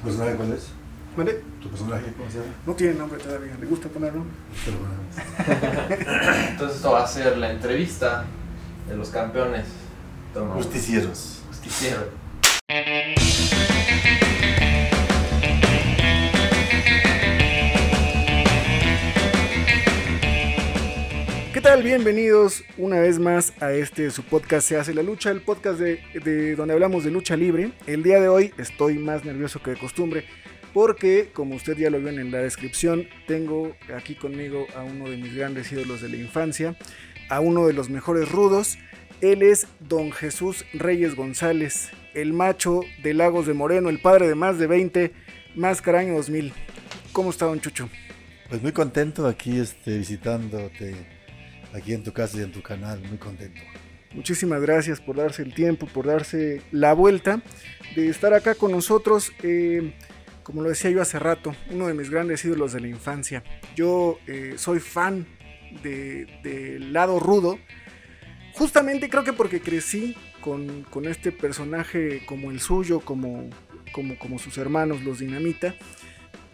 ¿Tu personaje cuál es? ¿Vale? ¿Tu personaje cómo se llama? No tiene nombre todavía. ¿Le gusta ponerlo? Pero bueno. Entonces esto va a ser la entrevista de los campeones. Toma. Justicieros. Justiciero. Tal? Bienvenidos una vez más a este su podcast Se hace la lucha, el podcast de, de donde hablamos de lucha libre. El día de hoy estoy más nervioso que de costumbre porque, como usted ya lo vio en la descripción, tengo aquí conmigo a uno de mis grandes ídolos de la infancia, a uno de los mejores rudos. Él es Don Jesús Reyes González, el macho de Lagos de Moreno, el padre de más de 20, Máscara año 2000. ¿Cómo está, Don Chucho? Pues muy contento aquí este, visitándote aquí en tu casa y en tu canal, muy contento. Muchísimas gracias por darse el tiempo, por darse la vuelta de estar acá con nosotros. Eh, como lo decía yo hace rato, uno de mis grandes ídolos de la infancia. Yo eh, soy fan del de, lado rudo. Justamente creo que porque crecí con, con, este personaje como el suyo, como, como, como sus hermanos, los Dinamita,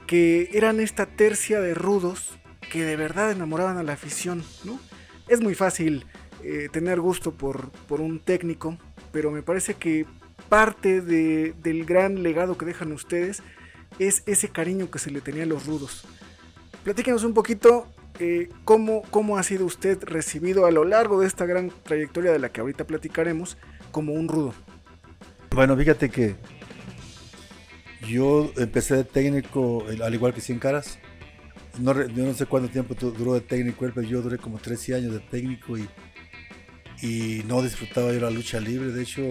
que eran esta tercia de rudos que de verdad enamoraban a la afición, ¿no? Es muy fácil eh, tener gusto por, por, un técnico, pero me parece que parte de, del gran legado que dejan ustedes es ese cariño que se le tenía a los rudos. Platíquenos un poquito eh, cómo, cómo ha sido usted recibido a lo largo de esta gran trayectoria de la que ahorita platicaremos como un rudo. Bueno, fíjate que yo empecé de técnico, al igual que 100 caras. No, no sé cuánto tiempo duró de técnico él, pero yo duré como 13 años de técnico y, y no disfrutaba yo la lucha libre. De hecho,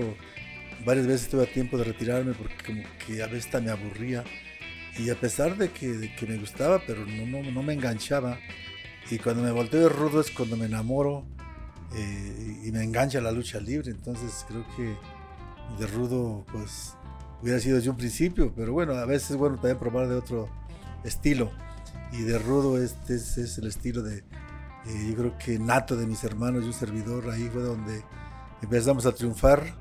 varias veces tuve tiempo de retirarme porque como que a veces me aburría. Y a pesar de que, de que me gustaba, pero no, no, no, me enganchaba. Y cuando me volteo de rudo es cuando me enamoro eh, y me engancha la lucha libre. Entonces creo que de rudo pues hubiera sido desde un principio. Pero bueno, a veces es bueno también probar de otro estilo. Y de rudo este es, el estilo de, eh, yo creo que nato de mis hermanos y un servidor. Ahí fue donde empezamos a triunfar.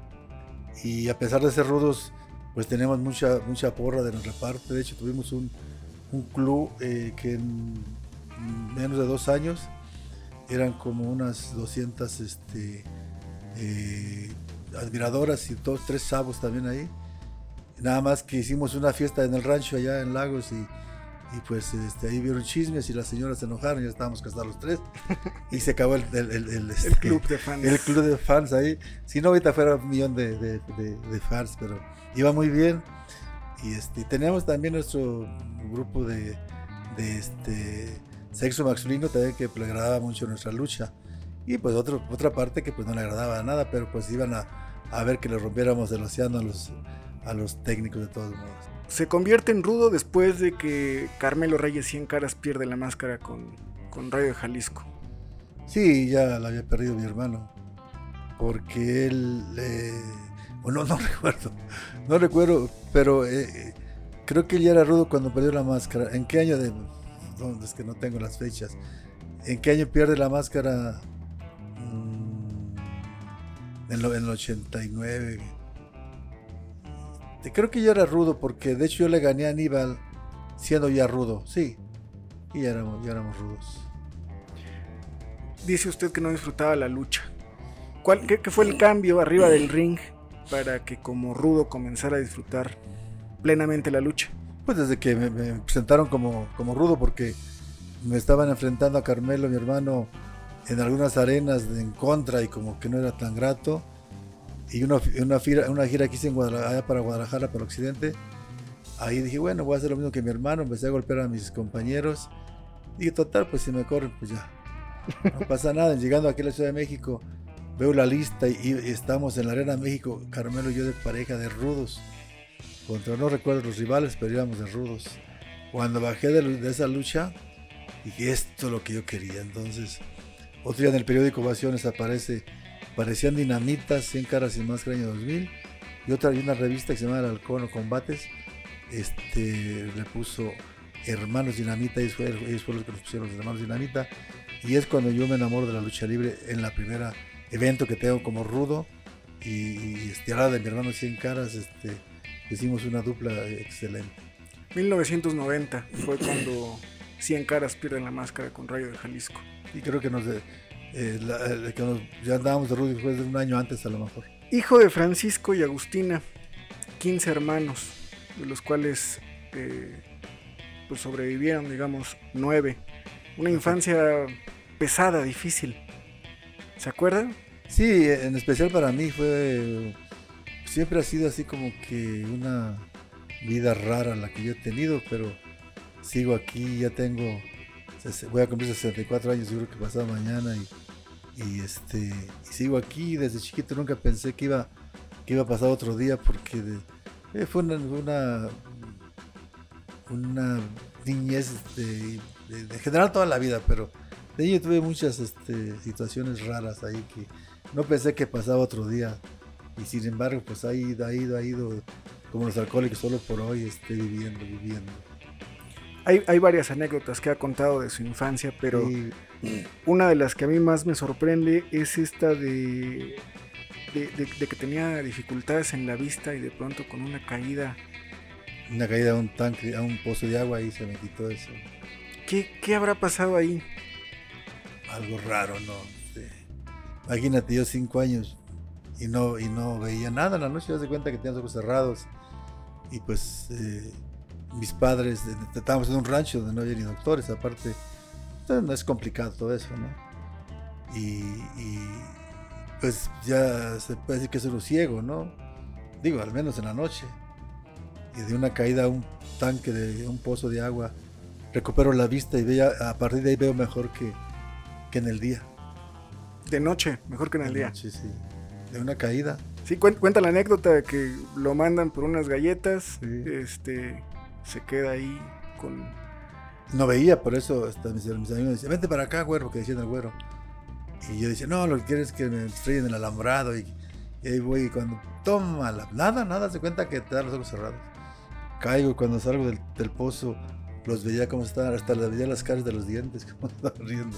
Y a pesar de ser rudos, pues tenemos mucha, mucha porra de nuestra parte. De hecho, tuvimos un, un club eh, que en menos de dos años eran como unas 200 este, eh, admiradoras y dos, tres sabos también ahí. Nada más que hicimos una fiesta en el rancho allá en Lagos y, y pues este, ahí vieron chismes y las señoras se enojaron, ya estábamos casados los tres y se acabó el, el, el, el este, club de fans. El club de fans ahí. Si no, ahorita fuera un millón de, de, de, de fans, pero iba muy bien. Y este, teníamos también nuestro grupo de, de este, sexo masculino también que le agradaba mucho nuestra lucha. Y pues otro, otra parte que pues no le agradaba nada, pero pues iban a, a ver que le rompiéramos el océano a los, a los técnicos de todos modos. Se convierte en rudo después de que Carmelo Reyes 100 caras pierde la máscara con, con de Jalisco. Sí, ya la había perdido mi hermano. Porque él... Eh, bueno, no recuerdo. No recuerdo, pero eh, creo que él ya era rudo cuando perdió la máscara. ¿En qué año de.? No, es que no tengo las fechas. ¿En qué año pierde la máscara? Mm, en, lo, en el 89. Creo que ya era rudo porque de hecho yo le gané a Aníbal siendo ya rudo. Sí. Y ya éramos, ya éramos rudos. Dice usted que no disfrutaba la lucha. ¿Cuál, qué, qué fue el cambio arriba del ring para que como rudo comenzara a disfrutar plenamente la lucha? Pues desde que me, me, presentaron como, como rudo porque me estaban enfrentando a Carmelo, mi hermano, en algunas arenas de en contra y como que no era tan grato. Y una, una, gira, una gira que hice en Guadalajara, para Guadalajara, para Occidente. Ahí dije, bueno, voy a hacer lo mismo que mi hermano. Empecé a golpear a mis compañeros. Y total, pues si me corren, pues ya. No pasa nada. Llegando aquí a la Ciudad de México, veo la lista y, y, estamos en la Arena México, Carmelo y yo de pareja de rudos. Contra no recuerdo los rivales, pero íbamos de rudos. Cuando bajé de, de, esa lucha, dije, esto es lo que yo quería. Entonces, otro día en el periódico Ovaciones aparece, parecían dinamitas, 100 caras y máscara año 2000. Y otra, hay una revista que se llama El Halcón o Combates, este, le puso Hermanos Dinamita, ellos fueron, ellos fueron los que nos pusieron los Hermanos Dinamita. Y es cuando yo me enamoro de la lucha libre en la primera evento que tengo como rudo. Y, y este, ahora de mi hermano 100 caras, este, hicimos una dupla excelente. 1990 fue cuando 100 caras pierden la máscara con Rayo de Jalisco. Y creo que nos, eh, ya andábamos de Rudy después de un año antes a lo mejor. Hijo de Francisco y Agustina, 15 hermanos, de los cuales eh, pues sobrevivieron, digamos, 9. Una infancia pesada, difícil. ¿Se acuerdan? Sí, en especial para mí fue. Siempre ha sido así como que una vida rara la que yo he tenido, pero sigo aquí, ya tengo. Voy a cumplir 64 años, seguro que pasado mañana, y, este, sigo aquí. Desde chiquito nunca pensé que iba, que iba a pasar otro día, porque eh, fue una, una, niñez de, de, general toda la vida, pero de ahí tuve muchas este, situaciones raras ahí que no pensé que pasaba otro día. Y sin embargo, pues ha ido, ha ido, ha ido, como los alcohólicos, solo por hoy esté viviendo, viviendo. Hay, hay, varias anécdotas que ha contado de su infancia, pero una de las que a mí más me sorprende es esta de, de, que tenía dificultades en la vista y de pronto con una caída. Una caída a un tanque, a un pozo de agua y se me quitó eso. ¿Qué, qué habrá pasado ahí? Algo raro, ¿no? Imagínate, yo cinco años y no, y no veía nada en la noche, ya cuenta que tenía los ojos cerrados. Y pues eh, mis padres, estábamos en un rancho donde no había ni doctores, aparte, pues, no es complicado todo eso, ¿no? Y, pues ya se puede decir que es un ciego, ¿no? Digo, al menos en la noche. Y de una caída a un tanque de un pozo de agua, recupero la vista y veía, a partir de ahí veo mejor que, que en el día. De noche, mejor que en el día. Sí, sí. De una caída. Sí, cuenta la anécdota de que lo mandan por unas galletas. Este se queda ahí con. No veía, por eso hasta mis, amigos decían, vente para acá, güero, que decían el güero. Y yo decía, no, lo que quieres es que me estrellen el alambrado. Y, ahí voy, y cuando toma la, nada, nada, se cuenta que te dan los ojos cerrados. Caigo, y cuando salgo del, del pozo, los veía como estaban, hasta les veía las caras de los dientes, como estaban riendo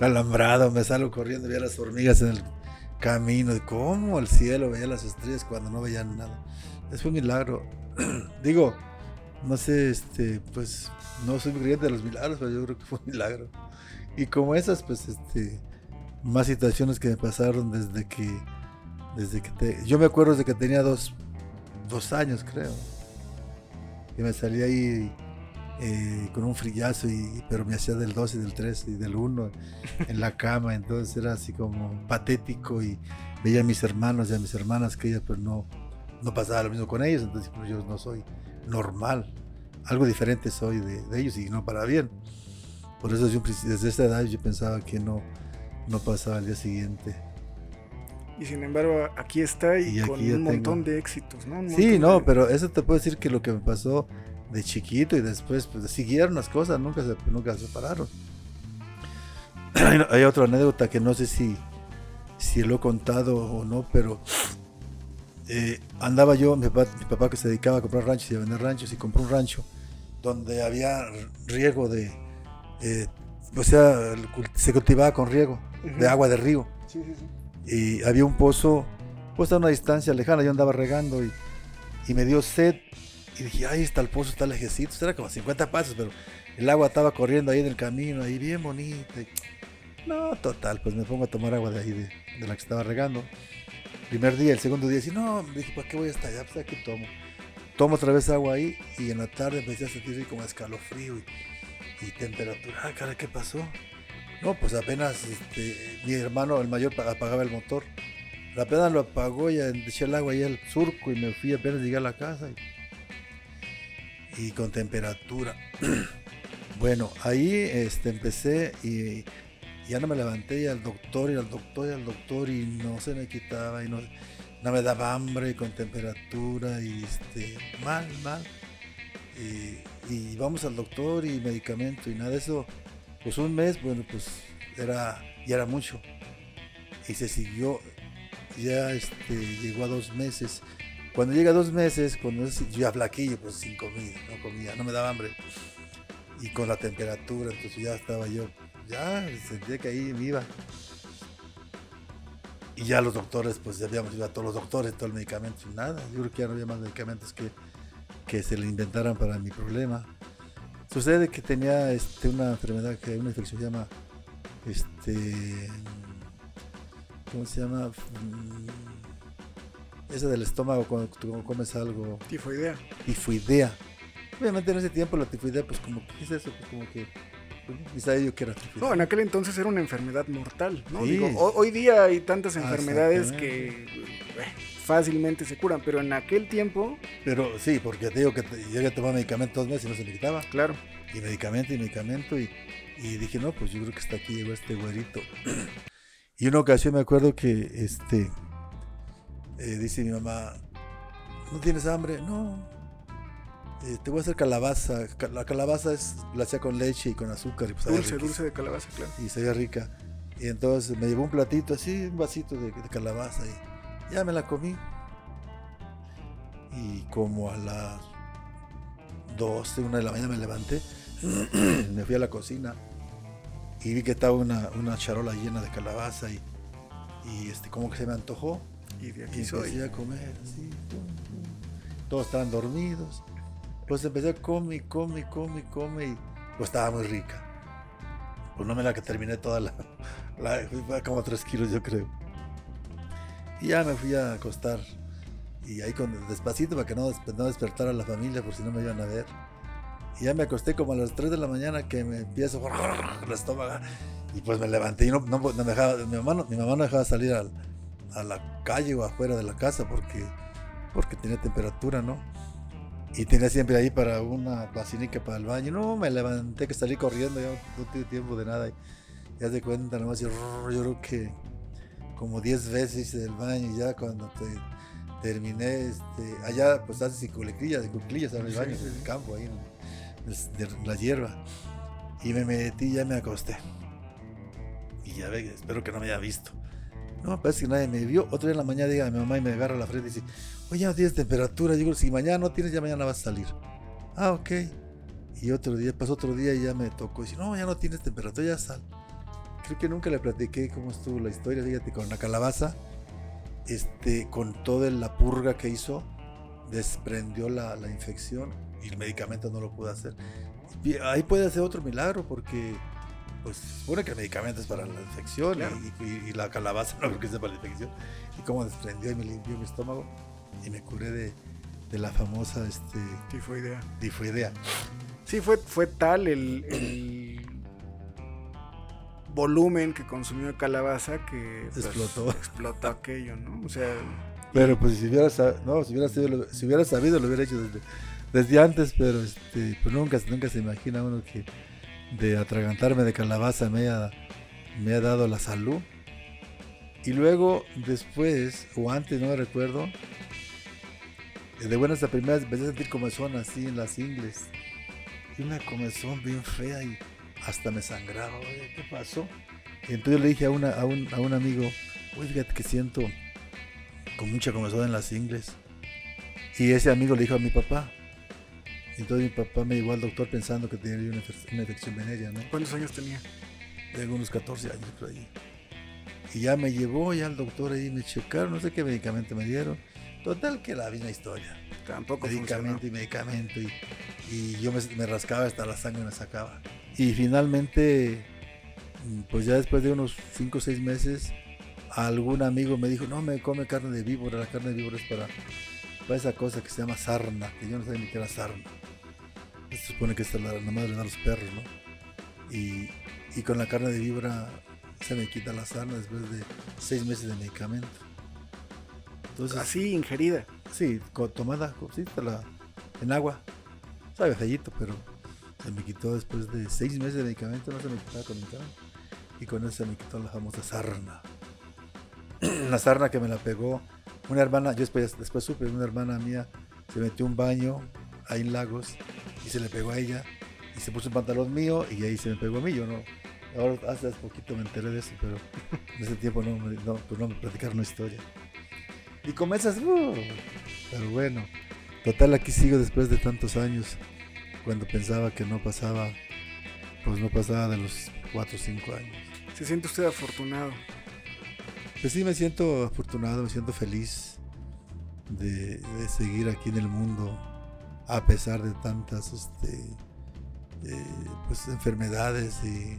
alambrado, me salgo corriendo, veía las hormigas en el camino, cómo el cielo veía las estrellas cuando no veían nada. Es un milagro. Digo, no sé, este, pues no soy muy creyente de los milagros, pero yo creo que fue un milagro. Y como esas, pues, este, más situaciones que me pasaron desde que, desde que te, yo me acuerdo de que tenía dos, dos años, creo. Y me salí ahí eh, con un frillazo, y, pero me hacía del 2 y del 3 y del 1 en la cama, entonces era así como patético y veía a mis hermanos y a mis hermanas que ellas pues no, no pasaba lo mismo con ellos, entonces pues, yo no soy normal, algo diferente soy de, ellos y no para bien. Por eso desde esa edad yo pensaba que no, no pasaba al día siguiente. Y sin embargo aquí está y, con un montón de éxitos, ¿no? sí, no, pero eso te puedo decir que lo que me pasó de chiquito y después pues siguieron las cosas, nunca se, nunca se separaron. Hay otra anécdota que no sé si, si lo he contado o no, pero eh, andaba yo, mi papá, que se dedicaba a comprar ranchos y a vender ranchos y compró un rancho donde había riego de, eh, o sea, se cultivaba con riego de agua de río. Y había un pozo, pues a una distancia lejana, yo andaba regando y, y me dio sed y dije, ahí está el pozo, está lejecito. Era como 50 pasos, pero el agua estaba corriendo ahí en el camino, ahí bien bonita. No, total, pues me pongo a tomar agua de ahí, de, la que estaba regando. Primer día, el segundo día, y no, dije, ¿para qué voy hasta allá? Pues aquí tomo. Tomo otra vez agua ahí y en la tarde empecé a sentir como escalofrío y, y temperatura. Ah, cara, ¿qué pasó? No, pues apenas este, mi hermano, el mayor, apagaba el motor. Apenas lo apagó, ya eché el agua ahí al surco y me fui apenas llegué a la casa. Y, y con temperatura. bueno, ahí este, empecé y ya no me levanté y al doctor y al doctor y al doctor y no se me quitaba y no, no me daba hambre con temperatura y este, mal, mal. Y, vamos al doctor y medicamento y nada de eso. Pues un mes, bueno, pues era, ya era mucho. Y se siguió, ya este, llegó a dos meses cuando llega dos meses, cuando yo ya flaquillo, pues sin comida, no comía, no me daba hambre. Y con la temperatura, entonces ya estaba yo, ya sentía que ahí me iba. y ya los doctores, pues ya habíamos ido a todos los doctores, todo el medicamento, y nada. Yo creo que ya no había más medicamentos que, que se le inventaran para mi problema. Sucede que tenía este, una enfermedad, que una infección se llama, este, ¿cómo se llama? Mm, Esa del estómago cuando tú comes algo, Tifoidea. tifoidea. Obviamente en ese tiempo la tifoidea, pues como, ¿qué es eso? Pues como que, yo que era. No, en aquel entonces era una enfermedad mortal, ¿no? Sí. Digo, ho- hoy día hay tantas Ah, enfermedades que eh, fácilmente se curan, pero en aquel tiempo, Pero sí, porque te digo que te- llegué a tomar medicamento dos meses y no se me quitaba. claro, y medicamento y medicamento y, y dije no pues yo creo que hasta aquí llegó este güerito y una ocasión me acuerdo que este eh, dice mi mamá no tienes hambre no Eh, te voy a hacer calabaza Ca- la calabaza es la hacía con leche y con azúcar y pues dulce, riquísimo. dulce de calabaza, claro. y sabía rica y entonces me llevó un platito así un vasito de, de calabaza y ya me la comí y como a las 12, una de la mañana me levanté, me fui a la cocina y vi que estaba una, una charola llena de calabaza y, y este, como que se me antojó Y de y aquí empecé soy. a comer así, todos estaban dormidos, pues empecé a comer, come, come, come y pues estaba muy rica. Pues no me la que terminé toda la, la como tres kilos yo creo. Y ya me fui a acostar y ahí con despacito para que no, no despertara la familia por si no me iban a ver. Y ya me acosté como a las 3 de la mañana que me empiezo el estómago y pues me levanté y no, no, no me dejaba, mi mamá no, mi mamá no dejaba salir al, a la calle o afuera de la casa porque, porque tenía temperatura, ¿no? Y tenía siempre ahí para una vacinica para el baño. No, me levanté que salí corriendo, ya no tuve tiempo de nada. Y ya se cuenta, nomás, y rrr, yo creo que como 10 veces hice el baño y ya cuando te- terminé, este, allá pues haces cuclillas, cuclillas en el baño, en el campo, ahí en, el- de la hierba. Y me metí y ya me acosté. Y ya ve, espero que no me haya visto. No, parece que nadie me vio. Otro día en la mañana llega mi mamá y me agarra la frente y dice, oye, no tienes temperatura. Yo digo, si mañana no tienes, ya mañana vas a salir. Ah, ok. Y otro día, pasó otro día y ya me tocó. Dice, no, ya no tienes temperatura, ya sal. Creo que nunca le platiqué cómo estuvo la historia, fíjate, con la calabaza. Este, con toda la purga que hizo, desprendió la, la infección y el medicamento no lo pudo hacer. Y ahí puede hacer otro milagro porque pues supone que el medicamento es para la infección Claro. y, y- y la calabaza no creo que sea para la infección. Y cómo desprendió y me limpió mi estómago y me curé de, de la famosa este, Tifoidea. tifoidea. Sí, fue, fue tal el, el volumen que consumió de calabaza que pues, Explotó. explotó aquello, ¿no? O sea, Pero pues si hubiera, no, si hubiera, lo- si hubiera sabido lo hubiera hecho desde, desde antes, pero este, pues nunca, nunca se imagina uno que de atragantarme de calabaza me haya, me ha dado la salud. Y luego, después, o antes, no me recuerdo, de buenas a primeras empecé a sentir comezón así en las ingles. Y una comezón bien fea y hasta me sangraba. Oye, ¿qué pasó? Y entonces le dije a, una, a, un, a un amigo, oye, fíjate que siento con mucha comezón en las ingles. Y ese amigo le dijo a mi papá. Entonces mi papá me llevó al doctor pensando que tenía una, una infección venérea, ¿no? ¿cuántos años tenía? Tengo unos 14 años por ahí. Y ya me llevó ya al doctor ahí, me checaron, no sé qué medicamento me dieron. Total que la misma historia. Tampoco medicamento funcionó. y medicamento. Y, y yo me, me rascaba hasta la sangre me sacaba. Y finalmente, mm, pues ya después de unos 5 o 6 meses, algún amigo me dijo, no me come carne de víbora, la carne de víbora es para, para esa cosa que se llama sarna, que yo no sabía ni qué era sarna. Se supone que esta la, la madre a los perros, ¿no? Y, y con la carne de víbora se me quita la sarna después de 6 meses de medicamento. Entonces, Así ingerida. Sí, tomada, sí, la- en agua. Sabe feíto, pero se me quitó después de seis meses de medicamento, no se me quitaba con medicamento. Y con eso se me quitó la famosa sarna. la sarna que me la pegó una hermana, yo después, después supe, una hermana mía se metió un baño ahí en Lagos y se le pegó a ella y se puso un pantalón mío y ahí se me pegó a mí, yo no. Ahora hace poquito me enteré de eso, pero en ese tiempo no, no, pues no me platicaron la historia. Y comienzas, uh, pero bueno, total aquí sigo después de tantos años, cuando pensaba que no pasaba, pues no pasaba de los 4 o 5 años. Se siente usted afortunado. Pues sí, me siento afortunado, me siento feliz de, de seguir aquí en el mundo a pesar de tantas este, eh, pues, enfermedades y,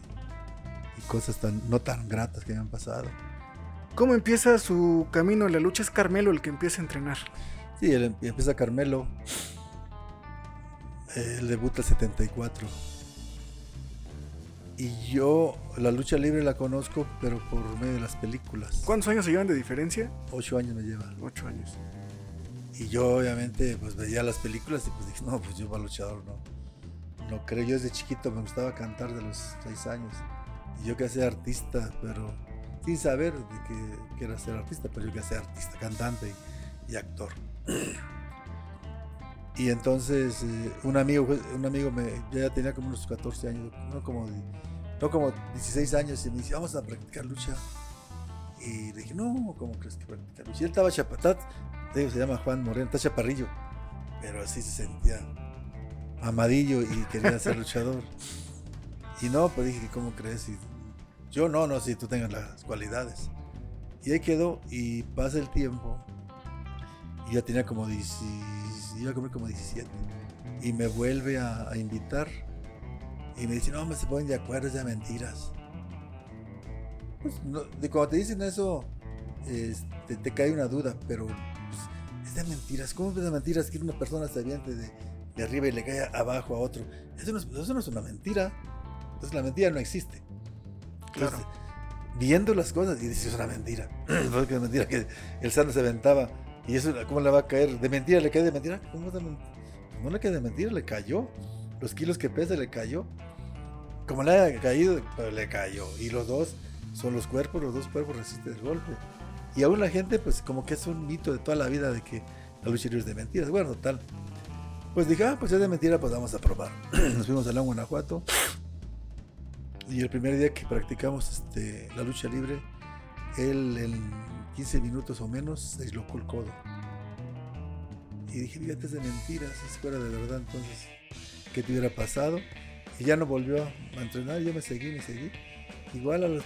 y cosas tan, no tan gratas que me han pasado. ¿Cómo empieza su camino en la lucha? Es Carmelo el que empieza a entrenar. Sí, él em- empieza Carmelo. Él debuta el 74. Y yo la lucha libre la conozco, pero por medio de las películas. ¿Cuántos años se llevan de diferencia? Ocho años me llevan. Ocho años. Y yo obviamente pues veía las películas y pues dije, no, pues yo para luchador no. No creo, yo desde chiquito me gustaba cantar de los seis años. Y yo quería ser artista, pero sin saber de que, que era ser artista, pero yo quería ser artista, cantante y, y actor. Y entonces eh, un amigo, un amigo me, yo ya tenía como unos 14 años, no como, no como 16 años, y me dice, vamos a practicar lucha. Y le dije, no, ¿cómo crees que practicar lucha? Y él estaba chapatat, se llama Juan Moreno, está chaparrillo, pero así se sentía amadillo y quería ser luchador. Y no, pues dije, ¿cómo crees? Y yo no, no, si tú tengas las cualidades. Y ahí quedó y pasa el tiempo. Y ya tenía como 10, iba a comer como 17. Y me vuelve a, a invitar. Y me dice, no, me se ponen de acuerdo, es de mentiras. Pues, no, de cuando te dicen eso, este, te cae una duda, pero pues, es de mentiras. ¿Cómo es de mentiras que una persona se aviente de, de arriba y le cae abajo a otro? Eso no, es, eso no es una mentira. Entonces la mentira no existe. Claro. viendo las cosas y dices, es una mentira. Es mentira que el sano se aventaba. Y eso, ¿cómo le va a caer? ¿De mentira le cae de mentira? ¿Cómo No le cae de mentira, le cayó. Los kilos que pesa le cayó. Como le haya caído, pero le cayó. Y los dos son los cuerpos, los dos cuerpos resisten el golpe. Y aún la gente, pues como que es un mito de toda la vida de que la lucha es de mentiras. Bueno, tal. Pues dije, ah, pues es de mentira, pues vamos a probar. Nos fuimos a León, Guanajuato. Y el primer día que practicamos este, la lucha libre, él en 15 minutos o menos se dislocó el codo. Y dije, fíjate, es de mentiras, si fuera de verdad, entonces, ¿qué te hubiera pasado? Y ya no volvió a entrenar, yo me seguí, me seguí. Igual a los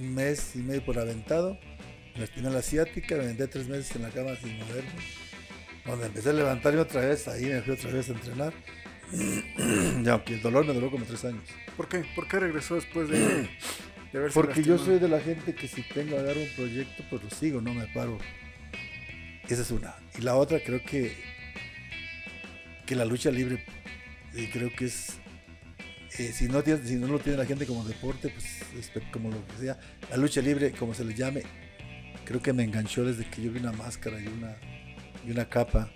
mes y medio por aventado, me la asiática, me aventé tres meses en la cama sin moverme. Cuando empecé a levantarme otra vez, ahí me fui otra vez a entrenar. y aunque el dolor me duró como tres años. ¿Por qué? ¿Por qué regresó después de, de haberse Porque yo soy de la gente que si tengo a dar un proyecto, pues lo sigo, no me paro. Esa es una. Y la otra creo que, que la lucha libre, eh, creo que es, eh, si, no tiene, si no lo tiene la gente como deporte, pues como lo que sea, la lucha libre, como se le llame, creo que me enganchó desde que yo vi una máscara y una, y una capa,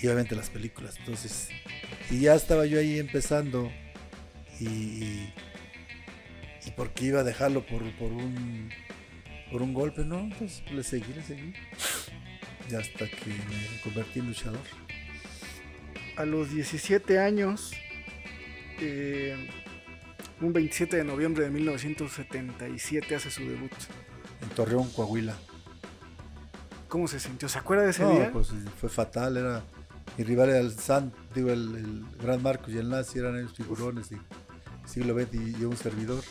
y obviamente las películas. Entonces, y ya estaba yo ahí empezando, y, y y por qué iba a dejarlo por, por un por un golpe, no, entonces le seguí, le seguí. Y hasta que me convertí en luchador. A los 17 años, eh, un 27 de noviembre de 1977 hace su debut. En Torreón, Coahuila. ¿Cómo se sintió? ¿Se acuerda de ese No, día? pues fue fatal, era mi rival era el San, digo, el, el Gran Marcos y el Nazi eran ellos figurones y siglo XX y yo un servidor.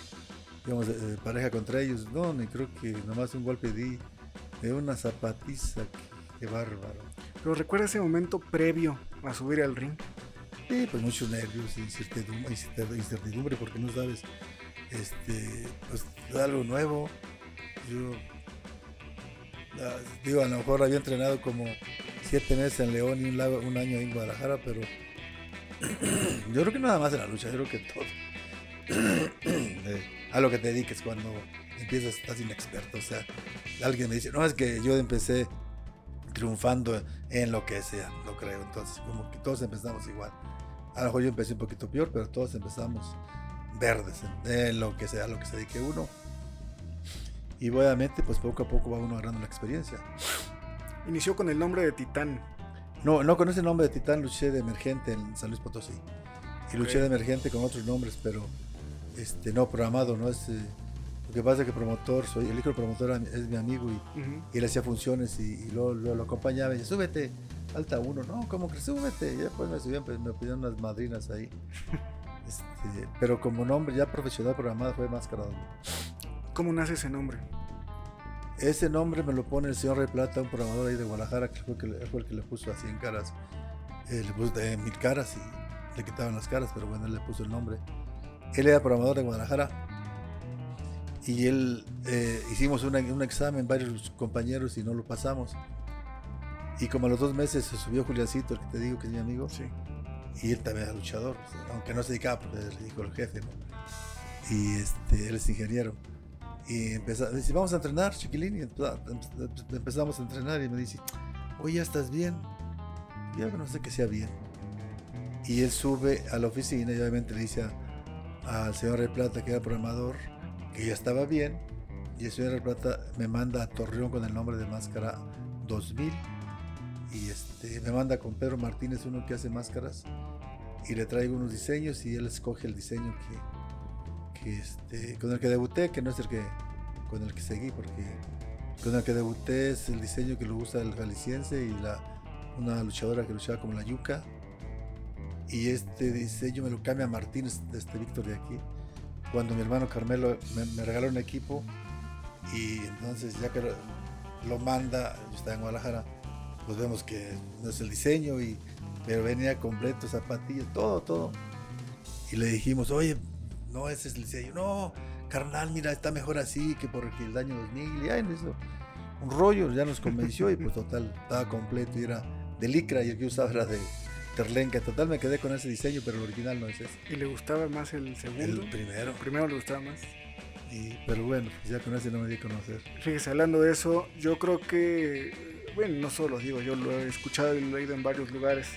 Íbamos de, de pareja contra ellos. No, ni creo que nomás un golpe di de una zapatiza, qué bárbaro. Pero recuerda ese momento previo a subir al ring. Sí, pues muchos nervios, incertidumbre, incertidumbre, incertidumbre porque no sabes, este, pues algo nuevo. Yo, ah, digo, a lo mejor había entrenado como siete meses en León y un, año en Guadalajara, pero yo creo que nada más en la lucha, yo creo que todo. Eh, a lo que te dediques cuando empiezas, estás inexperto. O sea, alguien me dice, no, es que yo empecé triunfando en lo que sea, no creo. Entonces, como que todos empezamos igual. A lo mejor yo empecé un poquito peor, pero todos empezamos verdes en, en lo que sea, lo que se dedique uno. Y obviamente, pues poco a poco va uno agarrando la experiencia. Inició con el nombre de Titán. No, no con ese nombre de Titán luché de emergente en San Luis Potosí. Y luché de emergente con otros nombres, pero este no programado, no es. eh, lo que pasa es que promotor, soy el hijo del promotor es mi amigo y, Ujú. y él hacía funciones y, y luego, luego lo acompañaba y decía, súbete, alta uno, no, como que súbete. Y después me subían, pues me pidieron unas madrinas ahí. Este, pero como nombre ya profesional programado fue Máscara Doble. ¿Cómo nace ese nombre? Ese nombre me lo pone el señor Rey Plata, un programador ahí de Guadalajara, que fue, el que, fue el que le puso así en caras, eh, le puso de mil caras y le quitaban las caras, pero bueno, él le puso el nombre. Él era programador de Guadalajara y él eh, hicimos una- un examen, varios compañeros, y no lo pasamos. Y como a los dos meses se subió Juliancito, el que te digo que es mi amigo, Sí. y él también era luchador, sea, aunque no se dedicaba, porque le dijo el jefe, ¿no? Y este, él es ingeniero. Y empezó, dice, vamos a entrenar, chiquilín. Y empe- empe- empezamos a entrenar y me dice, oye, ¿ya estás bien? Yo no sé que sea bien. Y él sube a la oficina y obviamente le dice al señor Rey Plata, que era programador, que ya estaba bien. Y el señor Rey Plata me manda a Torreón con el nombre de Máscara 2000. Y este, me manda con Pedro Martínez, uno que hace máscaras. Y le traigo unos diseños y él escoge el diseño que, que este, con el que debuté, que no es el que con el que seguí, porque con el que debuté es el diseño que lo usa el jalisciense y la, una luchadora que luchaba como la yuca. Y este diseño me lo cambia Martínez, este Víctor de aquí, cuando mi hermano Carmelo me, me regaló un equipo y entonces ya que lo, lo manda, yo estaba en Guadalajara, pues vemos que no es el diseño, y, pero venía completo, zapatillas, todo, todo. Y le dijimos, oye, no, ese es el diseño. No, carnal, mira, está mejor así que por el año 2000. Y nos hizo un rollo, ya nos convenció y pues total, estaba completo y era de licra y el que usaba era de terlenca. Total, me quedé con ese diseño, pero el original no es ese. ¿Y le gustaba más el segundo? El primero. El primero le gustaba más. Y, pero bueno, pues ya con ese no me di a conocer. Fíjese, hablando de eso, yo creo que, bueno, no solo lo digo, yo lo he escuchado y lo he leído en varios lugares.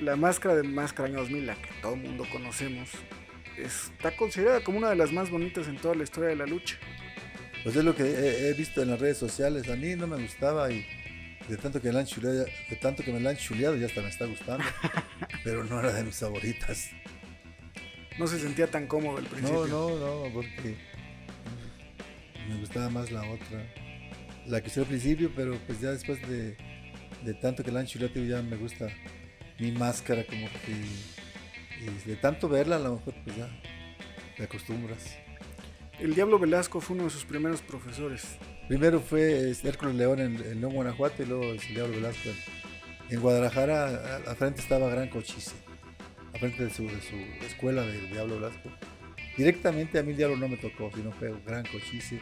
La máscara de Máscara Año 2000, la que todo el mundo conocemos, está considerada como una de las más bonitas en toda la historia de la lucha. Pues es lo que he, he visto en las redes sociales. A mí no me gustaba y de tanto que me la han chuleado, de tanto que me la han chuleado ya hasta me está gustando. pero no era de mis favoritas. No se sentía tan cómodo al principio. No, no, no, porque me gustaba más la otra. La que hice al principio, pero pues ya después de, de tanto que la han chuleado ya me gusta mi máscara como que y de tanto verla a lo mejor pues ya te acostumbras. El Diablo Velasco fue uno de sus primeros profesores. Primero fue Hércules León en, en León, Guanajuato, y luego el Diablo Velasco. En, en Guadalajara, al frente estaba Gran Cochise, al frente de su, de su escuela del Diablo Velasco. Directamente a mí el Diablo no me tocó, sino fue Gran Cochise,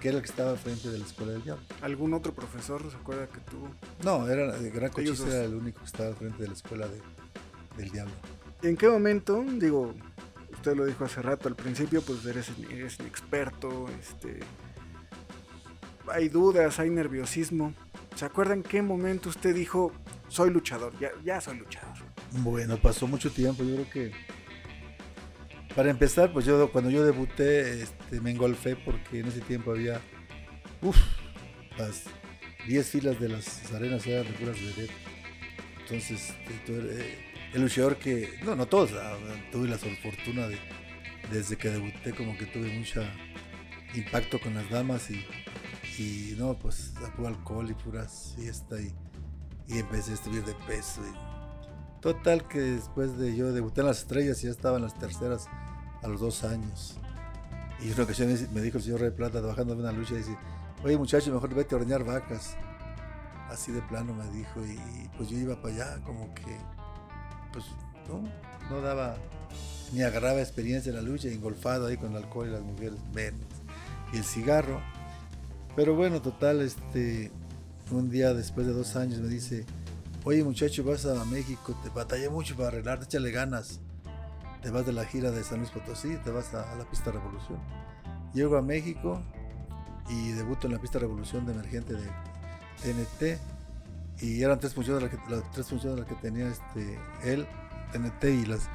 que era el que estaba al frente de la escuela del Diablo. ¿Algún otro profesor se acuerda que tuvo? No, era, eh, Gran Cochise era el único que estaba al frente de la escuela de- del Diablo. ¿En qué momento, digo, usted lo dijo hace rato al principio, pues eres, eres inexperto, este, hay dudas, hay nerviosismo. ¿Se acuerda en qué momento usted dijo, soy luchador, ya, soy luchador? Bueno, pasó mucho tiempo, yo creo que... Para empezar, pues yo cuando yo debuté este, me engolfé porque en ese tiempo había, uff, las 10 filas de las arenas eran de puras vedettes. Entonces, este, el luchador que, no, no todos, tuve la fortuna de, desde que debuté como que tuve mucho impacto con las damas y, y no, pues puro alcohol y puras fiesta y, y empecé a subir de peso. y- Total que después de yo debuté en las estrellas ya estaba en las terceras a los dos años. Y una ocasión me- me dijo el señor Rey Plata trabajando en una lucha, dice, oye muchacho, mejor vete a ordeñar vacas. Así de plano me dijo, y, y pues yo iba para allá como que, pues no, daba, ni agarraba experiencia en la lucha, engolfado ahí con el alcohol y las mujeres y el cigarro. Pero bueno, total, este, un día después de dos años me dice, oye muchacho, vas a México, te batallé mucho para arreglarte, échale ganas. Te vas de la gira de San Luis Potosí, te vas a, a la pista Revolución. Llego a México y debuto en la pista Revolución de emergente de TNT. Y eran tres funciones las que, las tres funciones las que tenía este, él, TNT y las,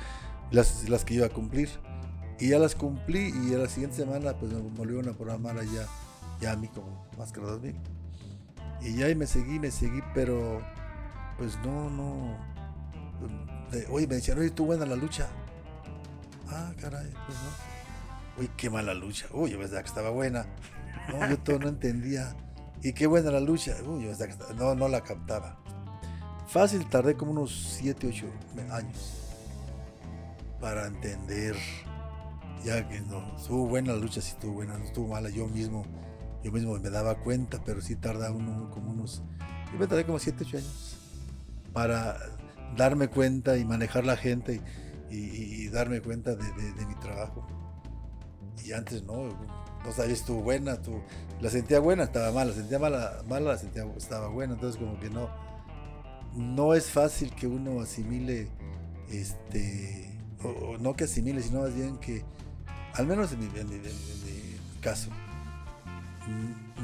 las, las que iba a cumplir. Y ya las cumplí y a la siguiente semana pues me volvieron a programar allá, ya a mí como Máscara 2000. Y ya ahí me seguí, me seguí, pero pues no, no. de- oye, me decían, oye, tú buena la lucha. Ah, caray, pues no. Uy, qué mala lucha. Uy, yo pensaba que estaba buena. No, yo todo no entendía. Y qué buena la lucha. No, no la captaba. Fácil, tardé como unos 7, 8 años para entender. Ya que no, estuvo buena la lucha, sí estuvo buena, no estuvo mala. Yo mismo yo mismo me daba cuenta, pero sí tarda uno como unos, yo me tardé como 7, 8 años para darme cuenta y manejar la gente y, darme cuenta de, mi trabajo. Y antes no, no sabía si estuvo buena, tu, la sentía buena, estaba mala, sentía mala, mala, la sentía estaba buena, entonces como que no, no es fácil que uno asimile, este, o, no que asimile, sino más bien que, al menos en mi, caso,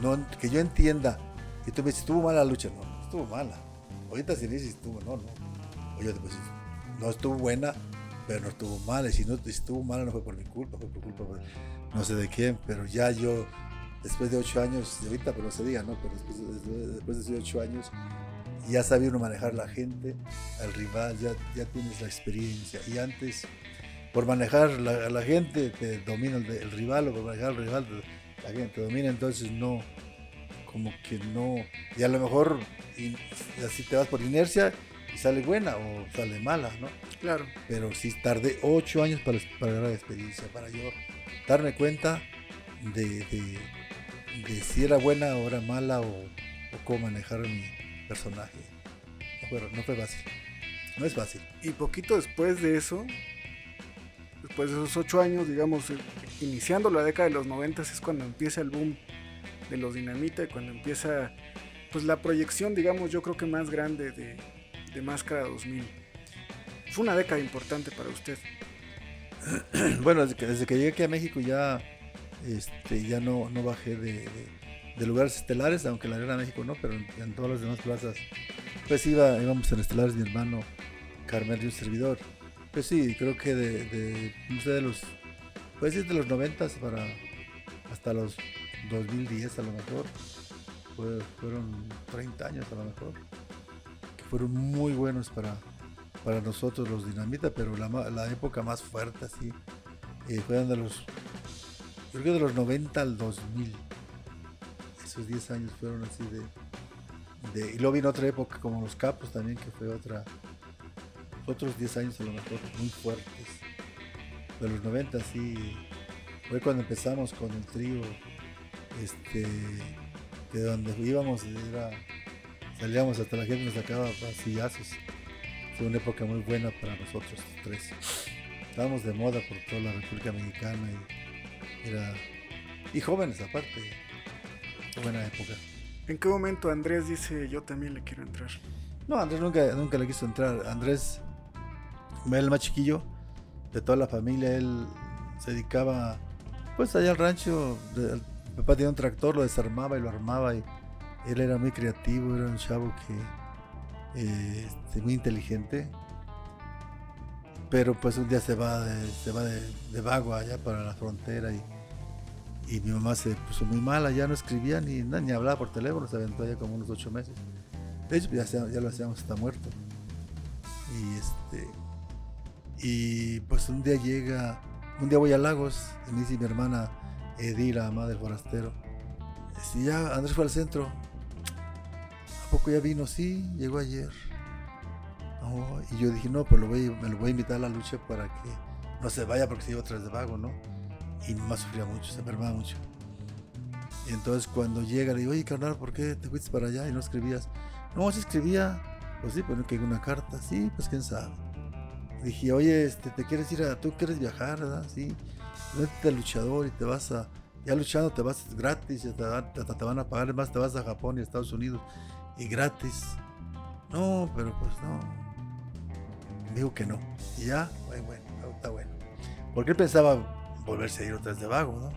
no, que yo entienda, que tú me dices, estuvo mala la lucha, no, estuvo mala. Ahorita si dices, estuvo, no, no. Oye, pues, no estuvo buena, pero no estuvo mala. Y si no estuvo mala no fue por mi culpa, fue por culpa no sé de quién, pero ya yo, después de ocho años, y ahorita pero no se diga, ¿no? Pero después, después de ocho años, ya sabía uno manejar la gente, al rival, ya, ya tienes la experiencia. Y antes, por manejar la, la gente, te domina el, rival, o por manejar al rival, la gente te domina, entonces no, como que no, y a lo mejor y, así te vas por inercia y sale buena o sale mala, ¿no? Claro. Pero sí tardé ocho años para, para la experiencia, para yo darme cuenta de, si era buena o era mala o, cómo manejar mi personaje. No fue, fácil. No es fácil. Y poquito después de eso, después de esos ocho años, digamos, eh, iniciando la década de los noventas, es cuando empieza el boom de los dinamita y cuando empieza pues la proyección, digamos, yo creo que más grande de, de Máscara 2000. Fue una década importante para usted. Bueno, desde que, llegué aquí a México ya, este, ya no, no bajé de, lugares estelares, aunque la Arena México no, pero en, todas las demás plazas, pues iba, íbamos en estelares mi hermano Carmel y un servidor. Pues sí, creo que de, de de los, pues de los 90 para hasta los 2010 a lo mejor, fueron 30 años a lo mejor, que fueron muy buenos para, para nosotros los dinamita, pero la, época más fuerte así eh, fue de los, creo que de los 90 al 2000. Esos 10 años fueron así de, y luego vino otra época como los capos también, que fue otra, otros 10 años a lo mejor muy fuertes. De los 90 sí, fue cuando empezamos con el trío, este, de donde íbamos era, salíamos hasta la gente nos sacaba sillazos. Fue una época muy buena para nosotros tres. Estábamos de moda por toda la República Mexicana y, era, y jóvenes aparte. Buena época. ¿En qué momento Andrés dice yo también le quiero entrar? No, Andrés nunca, nunca le quiso entrar. Andrés, el más chiquillo de toda la familia, él se dedicaba pues allá al rancho, papá tenía un tractor, lo desarmaba y lo armaba y él era muy creativo, era un chavo que eh, este, muy inteligente. Pero pues un día se va de, se va de, allá para la frontera y, y, mi mamá se puso muy mala, ya no escribía ni, ni hablaba por teléfono, se aventó ya como unos ocho meses. De ya, ya lo hacíamos, está muerto. Y este y pues un día llega, un día voy a Lagos y me dice mi hermana, Edira, la madre del forastero. Si ya Andrés fue al centro. ¿A poco ya vino? Sí, llegó ayer. y yo dije, no, pues lo voy, me lo voy a invitar a la lucha para que no se vaya porque se iba atrás de vago, ¿no? Y más sufría mucho, se enfermaba mucho. Y entonces cuando llega le digo, oye carnal, ¿por qué te fuiste para allá y no escribías? No, si escribía. Pues sí, pues no que una carta. Sí, pues quién sabe. Dije, oye, este, ¿te quieres ir a, tú quieres viajar, verdad? Sí al luchador y te vas a, ya luchando te vas gratis, te, te, te, van a pagar más, te vas a Japón y Estados Unidos y gratis. No, pero pues no. Digo que no. Y ya, bueno, bueno, está bueno. Porque él pensaba volverse a ir otra vez de vago, ¿no?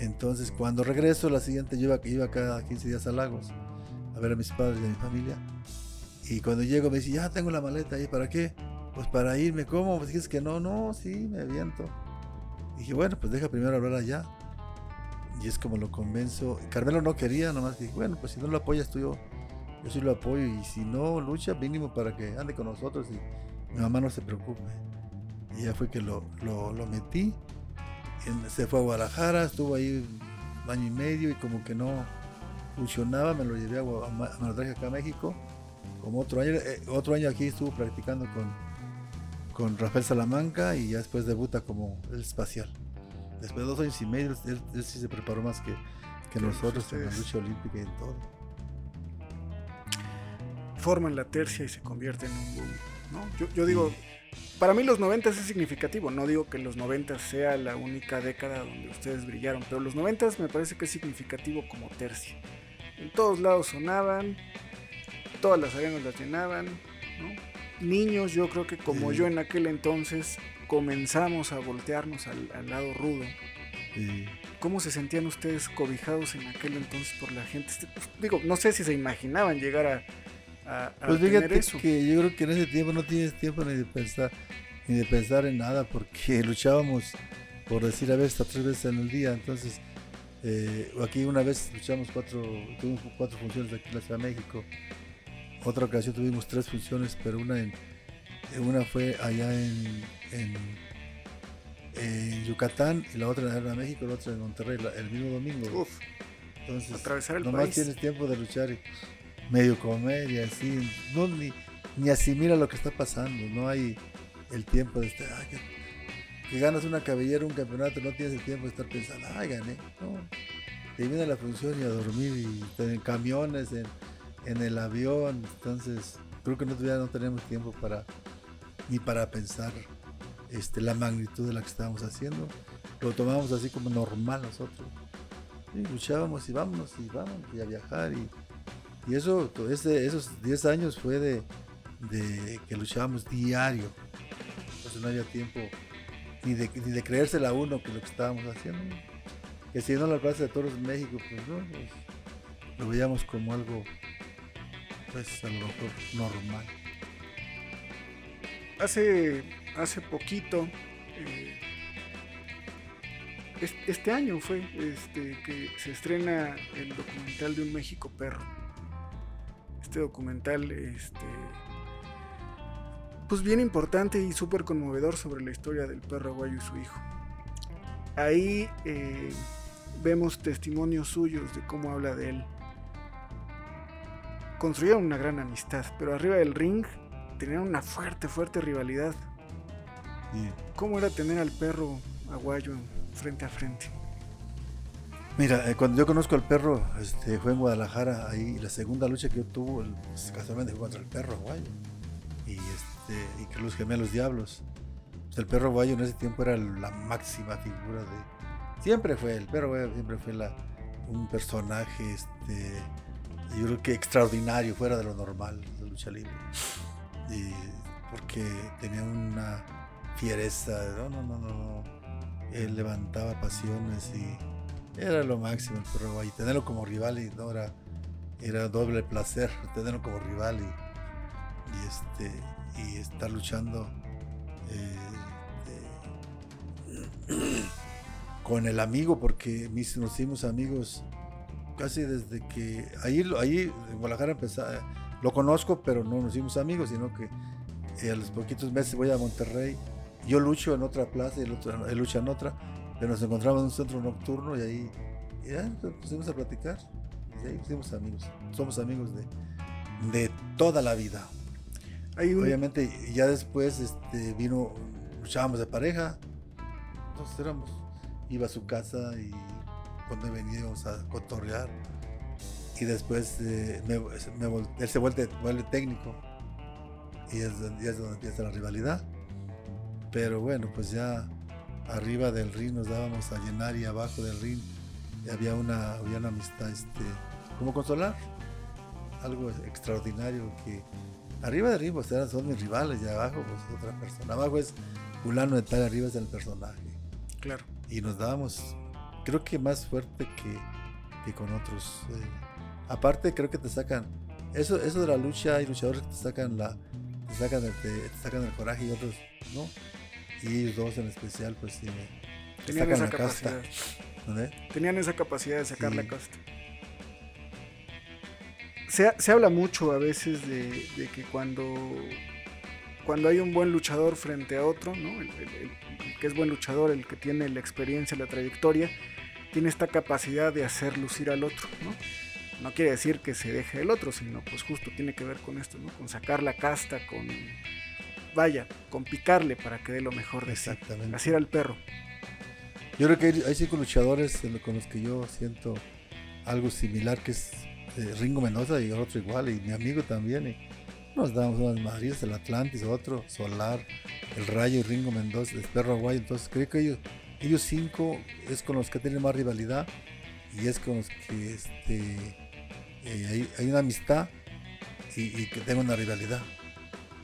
Entonces, cuando regreso, la siguiente, yo iba, iba cada 15 días a Lagos a ver a mis padres y a mi familia. Y cuando llego me dice, ya tengo la maleta ahí, ¿para qué? Pues para irme, ¿cómo? Pues dices que no, no, sí, me aviento dije, bueno, pues deja primero hablar allá. Y es como lo convenzo. Carmelo no quería, nomás dije, bueno, pues si no lo apoyas tú, yo, sí lo apoyo. Y si no lucha, mínimo para que ande con nosotros y mi mamá no se preocupe. Y ya fue que lo, lo, metí. se fue a Guadalajara, estuvo ahí un año y medio y como que no funcionaba, me lo llevé a, lo traje acá a México. Como otro año, eh, otro año aquí estuvo practicando con con Rafael Salamanca y ya después debuta como el espacial. Después de dos años y medio, él, sí se preparó más que, que nosotros en la lucha olímpica y en todo. Forman la tercia y se convierten en un boom. ¿no? Yo, yo digo, para mí los 90 es significativo. No digo que los 90 sea la única década donde ustedes brillaron, pero los 90 me parece que es significativo como tercia. En todos lados sonaban, todas las arenas las llenaban, ¿no? Niños, yo creo que como Sí. yo en aquel entonces comenzamos a voltearnos al, al lado rudo. Y ¿Cómo se sentían ustedes cobijados en aquel entonces por la gente? Este, pues, digo, no sé si se imaginaban llegar a, a, a Pues tener fíjate eso. que yo creo que en ese tiempo no tienes tiempo ni de pensar ni de pensar en nada porque luchábamos por decir a veces hasta tres veces en el día entonces eh, aquí una vez luchamos cuatro tuvimos cuatro funciones aquí en la Ciudad de México otra ocasión tuvimos tres funciones pero una en una fue allá en, en, en Yucatán y la otra en México la otra en Monterrey la- el mismo domingo Uf, entonces atravesar el nomás país. tienes tiempo de luchar y medio comer y así. No, ni, ni asimila lo que está pasando. No hay el tiempo de estar. "Ay, que, que ganas una cabellera, un campeonato, no tienes el tiempo de estar pensando, ay, gané. No. Termina la función y a dormir y en camiones, en, en el avión. Entonces, creo que nosotros ya no tenemos tiempo para ni para pensar este, la magnitud de la que estábamos haciendo. Lo tomamos así como normal nosotros. Luchábamos y vámonos y vámonos y a viajar y, eso, esos 10 años fue de, que luchábamos diario. Entonces no había tiempo ni de, ni de creérsela a uno que lo que estábamos haciendo. Que si la Plaza de Toros en México, pues no, pues, lo veíamos como algo, pues a lo mejor normal. Hace, hace poquito, eh, es- este año fue este, que se estrena el documental de un México perro. Este documental, este, pues bien importante y súper conmovedor sobre la historia del perro aguayo y su hijo. Ahí eh, vemos testimonios suyos de cómo habla de él. Construyeron una gran amistad, pero arriba del ring tenían una fuerte, fuerte rivalidad. ¿Cómo era tener al perro aguayo frente a frente? Mira, eh, cuando yo conozco al perro, este, fue en Guadalajara, ahí la segunda lucha que yo tuve, casualmente fue contra el perro guayo. Y este, que los gemelos diablos. Pues, el perro guayo en ese tiempo era la máxima figura de. Siempre fue, el perro guayo siempre fue un personaje, este, yo creo que extraordinario, fuera de lo normal de lucha libre. Y porque tenía una fiereza, no, no, no, no, no. Él levantaba pasiones y era lo máximo guayo. Tenerlo como rival y no era, era doble placer tenerlo como rival y, este y estar luchando eh, eh, con el amigo porque mis, nos hicimos amigos casi desde que ahí ahí en Guadalajara empezaba lo conozco pero no nos hicimos amigos sino que eh, a los poquitos meses voy a Monterrey yo lucho en otra plaza y él lucha en otra pero nos encontramos en un centro nocturno y ahí y ya pusimos a platicar y ahí fuimos amigos somos amigos de, de toda la vida Hay un, Obviamente, ya después este, vino, luchábamos de pareja. Entonces éramos, iba a su casa y cuando veníamos a cotorrear. Y después eh, me- me él se vuelve, vuelve técnico. Y es, ya es donde empieza la rivalidad. Pero bueno, pues ya arriba del ring nos dábamos a llenar y abajo del ring y había una, había una amistad, este, como consolar. Algo extraordinario que Arriba de arriba, pues eran, son mis rivales, y abajo, pues es otra persona. Abajo es fulano de tal, arriba es el personaje. claro, Y nos dábamos, creo que más fuerte que, que con otros. eh. Aparte, creo que te sacan, eso, eso de la lucha, hay luchadores que te sacan la, te sacan el, te, te sacan el coraje y otros, ¿no? Y ellos dos en especial, pues sí, tenían esa la casta. capacidad. Tenían esa capacidad de sacar Sí. la casta. Se, se habla mucho a veces de, de que cuando, cuando hay un buen luchador frente a otro, ¿no? el, el- el- el que es buen luchador, el que tiene la experiencia, la trayectoria, tiene esta capacidad de hacer lucir al otro. ¿no? No quiere decir que se deje el otro, sino pues justo tiene que ver con esto, ¿no? con sacar la casta, con, vaya, con picarle para que dé lo mejor de sí. Exactamente. Así era el perro. Yo creo que hay, hay cinco luchadores con los que yo siento algo similar que es eh, Ringo Mendoza y otro igual, y mi amigo también. Y nos damos unas madridas, el Atlantis, otro, Solar, el Rayo y Ringo Mendoza, el Perro Aguayo. Entonces creo que ellos, ellos cinco es con los que tienen más rivalidad y es con los que este, eh, hay, una amistad y, que tengo una rivalidad.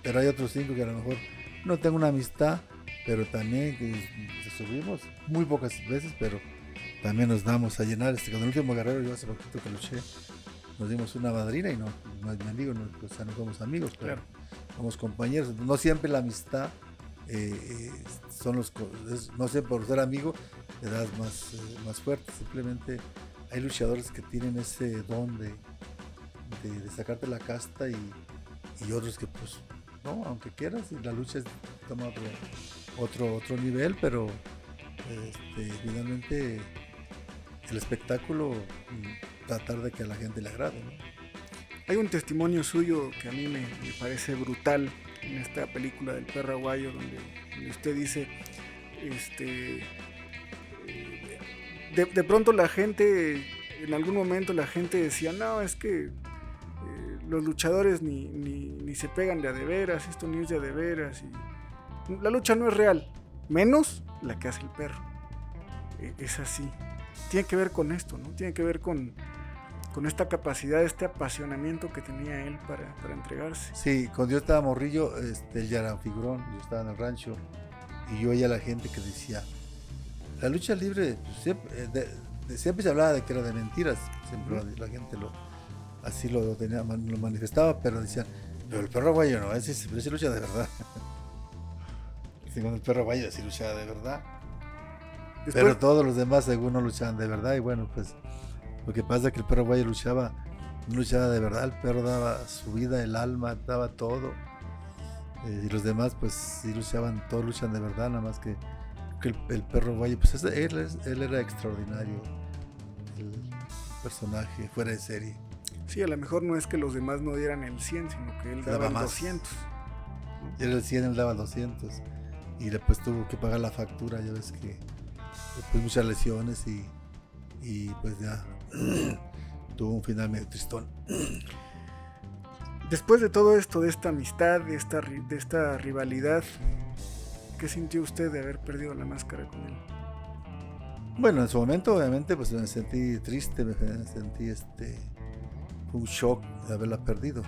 Pero hay otros cinco que a lo mejor no tengo una amistad, pero también que subimos muy pocas veces, pero también nos damos a llenar. Este, con el último guerrero, yo hace poquito que luché, nos dimos una madrina y no, no es mi amigo, no, o sea, no somos amigos, pero somos compañeros. No siempre la amistad eh, eh, son los, no sé, por ser amigo, le das más, eh, más fuerte, simplemente hay luchadores que tienen ese don de, de, sacarte la casta y, y, otros que pues no, aunque quieras, la lucha es, toma otro, otro, nivel, pero este, finalmente el espectáculo mm, tratar de que a la gente le agrade. Hay un testimonio suyo que a mí me, parece brutal en esta película del perro aguayo donde, usted dice, este, de, de, pronto la gente, en algún momento la gente decía, no, es que eh, los luchadores ni, se pegan de a de veras, esto ni es de a de veras, y la lucha no es real, menos la que hace el perro. E, es así tiene que ver con esto, ¿no? Tiene que ver con, con esta capacidad, este apasionamiento que tenía él para, para entregarse. Sí, cuando yo estaba morrillo, este, él ya era un figurón, yo estaba en el rancho y yo oía a la gente que decía, la lucha libre, pues, siempre, eh, siempre, se hablaba de que era de mentiras, siempre la gente lo, así lo, tenía, lo manifestaba, pero decían, pero el perro guayo no, ese, ese lucha de verdad. Cuando el perro guayo sí luchaba de verdad. Pero todos los demás según no luchaban de verdad y bueno, pues lo que pasa es que el perro guayo luchaba, no luchaba de verdad, el perro daba su vida, el alma, daba todo. Eh, y los demás pues sí luchaban, todos luchan de verdad, nada más que, el, perro guayo, pues él, él era extraordinario, el personaje fuera de serie. Sí, a lo mejor no es que los demás no dieran el 100, sino que él daba, el 200. Él el 100, él daba 200. Y después tuvo que pagar la factura, ya ves que después muchas lesiones y, pues ya tuvo un final medio tristón. Después de todo esto, de esta amistad, de esta, de esta rivalidad, ¿qué sintió usted de haber perdido la máscara con él? Bueno, en su momento obviamente pues me sentí triste, me sentí este un shock de haberla perdido.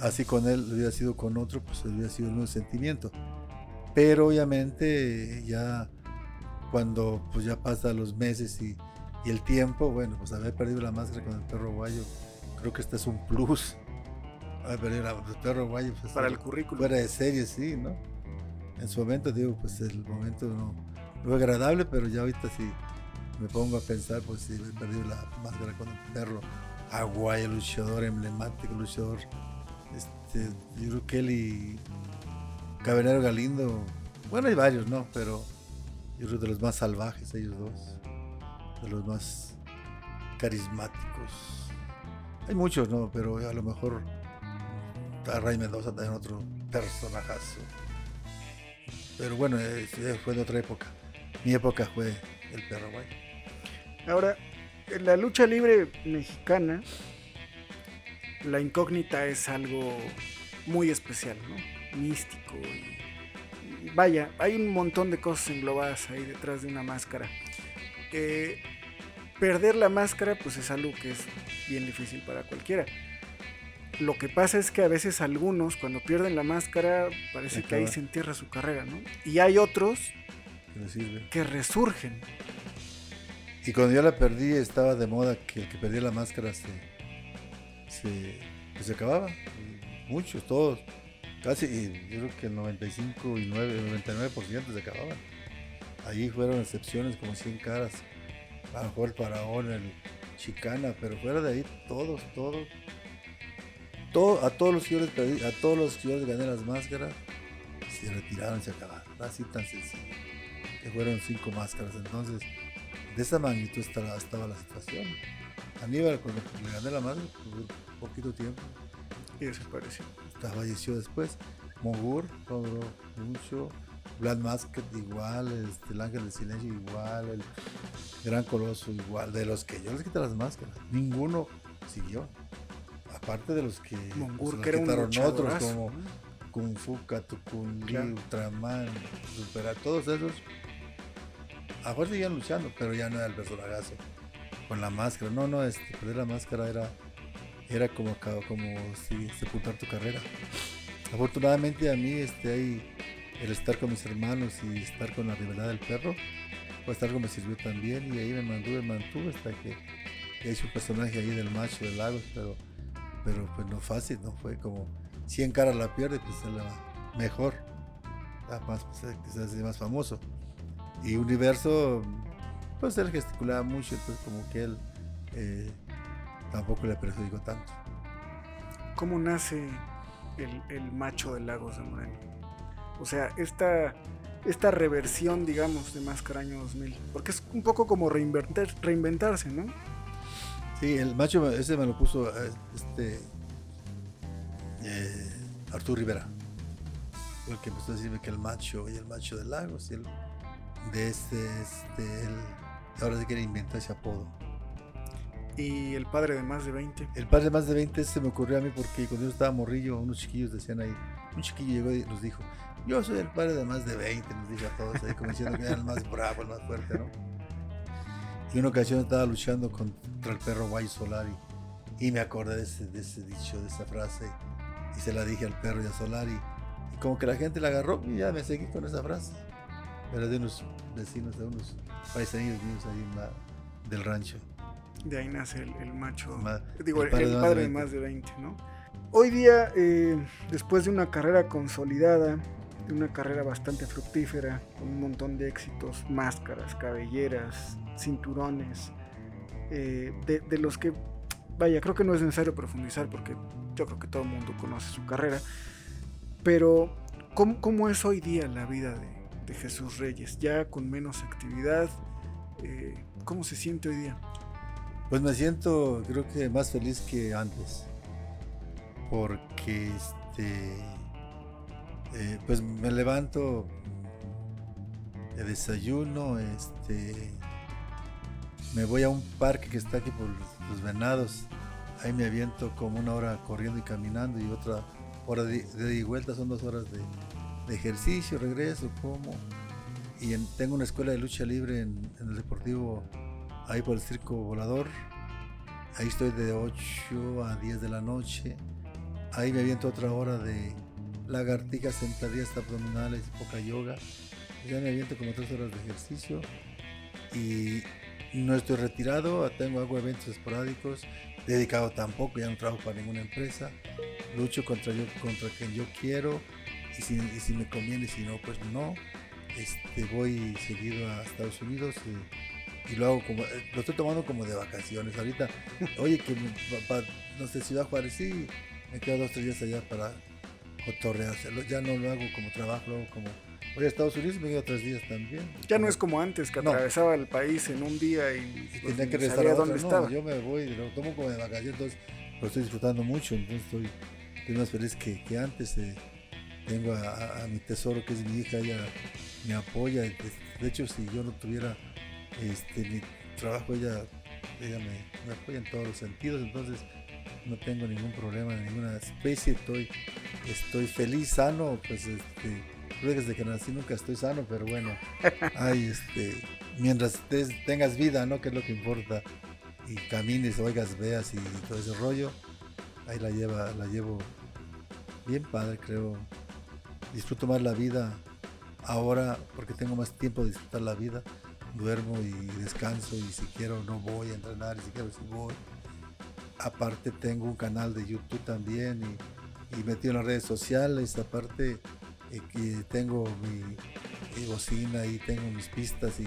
Así con él hubiera sido con otro, pues hubiera sido un sentimiento. Pero obviamente ya cuando pues ya pasa los meses y, el tiempo, bueno, pues haber perdido la máscara con el perro guayo, creo que este es un plus. Haber perdido el perro guayo. Pues, Para el currículum. Fuera de serie, sí, ¿no? En su momento, digo, pues el momento no, fue agradable, pero ya ahorita sí me pongo a pensar, pues si he perdido la máscara con el perro aguayo, luchador emblemático, luchador. Este, yo creo que él y Galindo, bueno, hay varios, ¿no? Pero yo creo de los más salvajes, ellos dos. De los más carismáticos. Hay muchos, ¿no? Pero a lo mejor a Ray Mendoza también otro personajazo. Pero bueno, fue de otra época. Mi época fue el perro. Ahora, en la lucha libre mexicana, la incógnita es algo muy especial, ¿no? Místico y vaya, hay un montón de cosas englobadas ahí detrás de una máscara. Eh, perder la máscara pues es algo que es bien difícil para cualquiera. Lo que pasa es que a veces algunos cuando pierden la máscara parece que ahí se entierra su carrera, ¿no? Y hay otros que resurgen. Y cuando yo la perdí estaba de moda que el que perdía la máscara se, se, pues se acababa. Muchos, todos Casi, yo creo que el 95 y 9, 99% se acababan. Ahí fueron excepciones como 100 caras. A lo mejor el Faraón, el Chicana, pero fuera de ahí, todos, todos. Todo, a todos los que a todos los que gané las máscaras, se retiraron se acabaron. Así tan sencillo. Que fueron cinco máscaras. Entonces, de esa magnitud estaba, estaba la situación. Aníbal, cuando le gané la máscara, por poquito tiempo. Y desapareció falleció después. Mogur logró mucho. Black Masket igual, este, el Ángel del Silencio igual, el, Gran Coloso igual, de los que yo les quité las máscaras, ninguno siguió. Aparte de los que Mongur, los que era un quitaron otros como ¿no? Kung Fu, Katukun, Claro. Ultraman, Supera, todos esos. A fuerza seguían luchando, pero ya no era el personagazo. Con la máscara. No, no, este, perder la máscara era, era como, como si sepultar tu carrera. Afortunadamente a mí este, ahí, el estar con mis hermanos y estar con la rivalidad del perro, pues algo me sirvió también y ahí me mantuve, mantuve hasta que hice un personaje ahí del macho de Lagos, pero, pero pues no fácil, no fue como 100 caras la pierde, pues es la mejor, más, pues, quizás es más famoso. Y Universo, pues él gesticulaba mucho, entonces como que él eh, tampoco le perjudicó tanto. ¿Cómo nace el, el macho de Lagos de Moreno? O sea, esta, esta reversión, digamos, de Máscara Año 2000. Porque es un poco como reinventar, reinventarse, ¿no? Sí, el macho ese me lo puso eh, este eh, Arturo Rivera. El que empezó a decirme que el macho y el macho de Lagos y el de este, este, el, ahora sí quiere inventar ese apodo. Y el padre de más de 20. El padre de más de 20 se me ocurrió a mí porque cuando yo estaba morrillo, unos chiquillos decían ahí, un chiquillo llegó y nos dijo, yo soy el padre de más de 20, nos dijo a todos, ahí como diciendo que era el más bravo, el más fuerte, ¿no? Y una ocasión estaba luchando contra el perro Guay Solari y me acordé de ese, de ese dicho, de esa frase y se la dije al perro y a Solari y como que la gente la agarró y ya me seguí con esa frase. Era de unos vecinos, de unos paisanos míos ahí en la- del rancho. De ahí nace el, el macho. Ma- digo, el el, padre el de más de padre de 20. más de 20, ¿no? Hoy día, eh, después de una carrera consolidada, de una carrera bastante fructífera, con un montón de éxitos, máscaras, cabelleras, cinturones, eh, de, de los que, vaya, creo que no es necesario profundizar porque yo creo que todo el mundo conoce su carrera, pero ¿cómo, cómo es hoy día la vida de, de Jesús Reyes? Ya con menos actividad, eh, ¿cómo se siente hoy día? Pues me siento, creo que más feliz que antes. Porque este. eh, pues me levanto, de desayuno, este. Me voy a un parque que está aquí por los, venados. Ahí me aviento como una hora corriendo y caminando y otra hora de, de vuelta. Son dos horas de, de ejercicio, regreso, como. Y en- tengo una escuela de lucha libre en, el Deportivo ahí por el circo volador. Ahí estoy de 8 a 10 de la noche. Ahí me aviento otra hora de lagartijas, sentadillas abdominales, poca yoga. Ya me aviento como 3 horas de ejercicio. Y no estoy retirado, tengo hago eventos esporádicos. Dedicado tampoco, ya no trabajo para ninguna empresa. Lucho contra, yo, contra quien yo quiero. Y si, y si me conviene, si no, pues no. Este, voy seguido a Estados Unidos. y y lo hago como, eh, lo estoy tomando como de vacaciones. Ahorita, oye, que me- pa- pa- no sé, Ciudad Juárez, sí, me quedo dos, tres días allá para cotorrear. Ya no lo hago como trabajo, lo hago como, voy a Estados Unidos, me quedo tres días también. Ya no es como antes, que No. atravesaba el país en un día y, Y pues, tenía que regresar a dónde otra. estaba. No, yo me voy, lo tomo como de vacaciones, entonces lo estoy disfrutando mucho, entonces estoy, estoy más feliz que, que antes. eh. Tengo a, mi tesoro que es mi hija, ella me apoya. De, de hecho, si yo no tuviera este, mi trabajo, ella, ella me, me apoya en todos los sentidos, entonces no tengo ningún problema de ninguna especie, estoy, estoy feliz, sano, pues este, desde que nací nunca estoy sano, pero bueno, ay, este, mientras tengas vida, ¿no? Que es lo que importa, y camines, oigas, veas y todo ese rollo, ahí la lleva, la llevo bien padre, creo. Disfruto más la vida ahora porque tengo más tiempo de disfrutar la vida. Duermo y descanso y si quiero no voy a entrenar y si quiero sí voy. Aparte tengo un canal de YouTube también y, y metido en las redes sociales. Aparte eh, tengo mi, bocina y tengo mis pistas y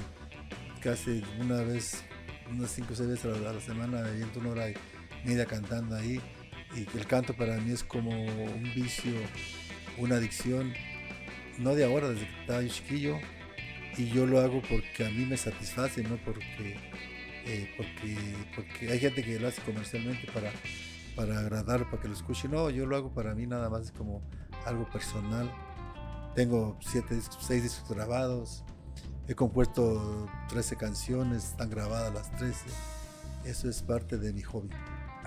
casi una vez, unas 5 o 6 veces a la, semana me aviento una hora y media cantando ahí. Y el canto para mí es como un vicio, una adicción, no de ahora, desde que estaba yo chiquillo. Y yo lo hago porque a mí me satisface, no porque, eh, porque, porque hay gente que lo hace comercialmente para, para agradar, para que lo escuche. No, yo lo hago para mí nada más como algo personal. Tengo siete seis discos grabados he compuesto 13 canciones, están grabadas las 13. Eso es parte de mi hobby.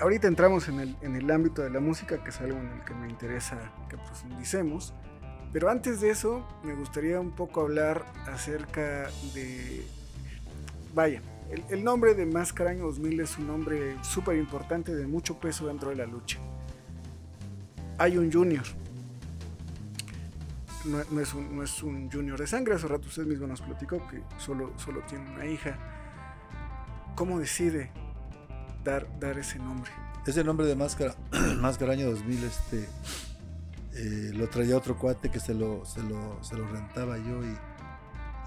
Ahorita entramos en el, en el ámbito de la música, que es algo en el que me interesa que profundicemos. Pero antes de eso, me gustaría un poco hablar acerca de... Vaya, el, el nombre de Máscara Año 2000 es un nombre súper importante de mucho peso dentro de la lucha. Hay un junior. No, es un, no es un junior de sangre, hace rato usted mismo nos platicó que solo, solo tiene una hija. ¿Cómo decide dar, dar ese nombre? Ese nombre de Máscara, Máscara Año 2000, este, eh, lo traía otro cuate que se lo, se lo, se lo rentaba yo y,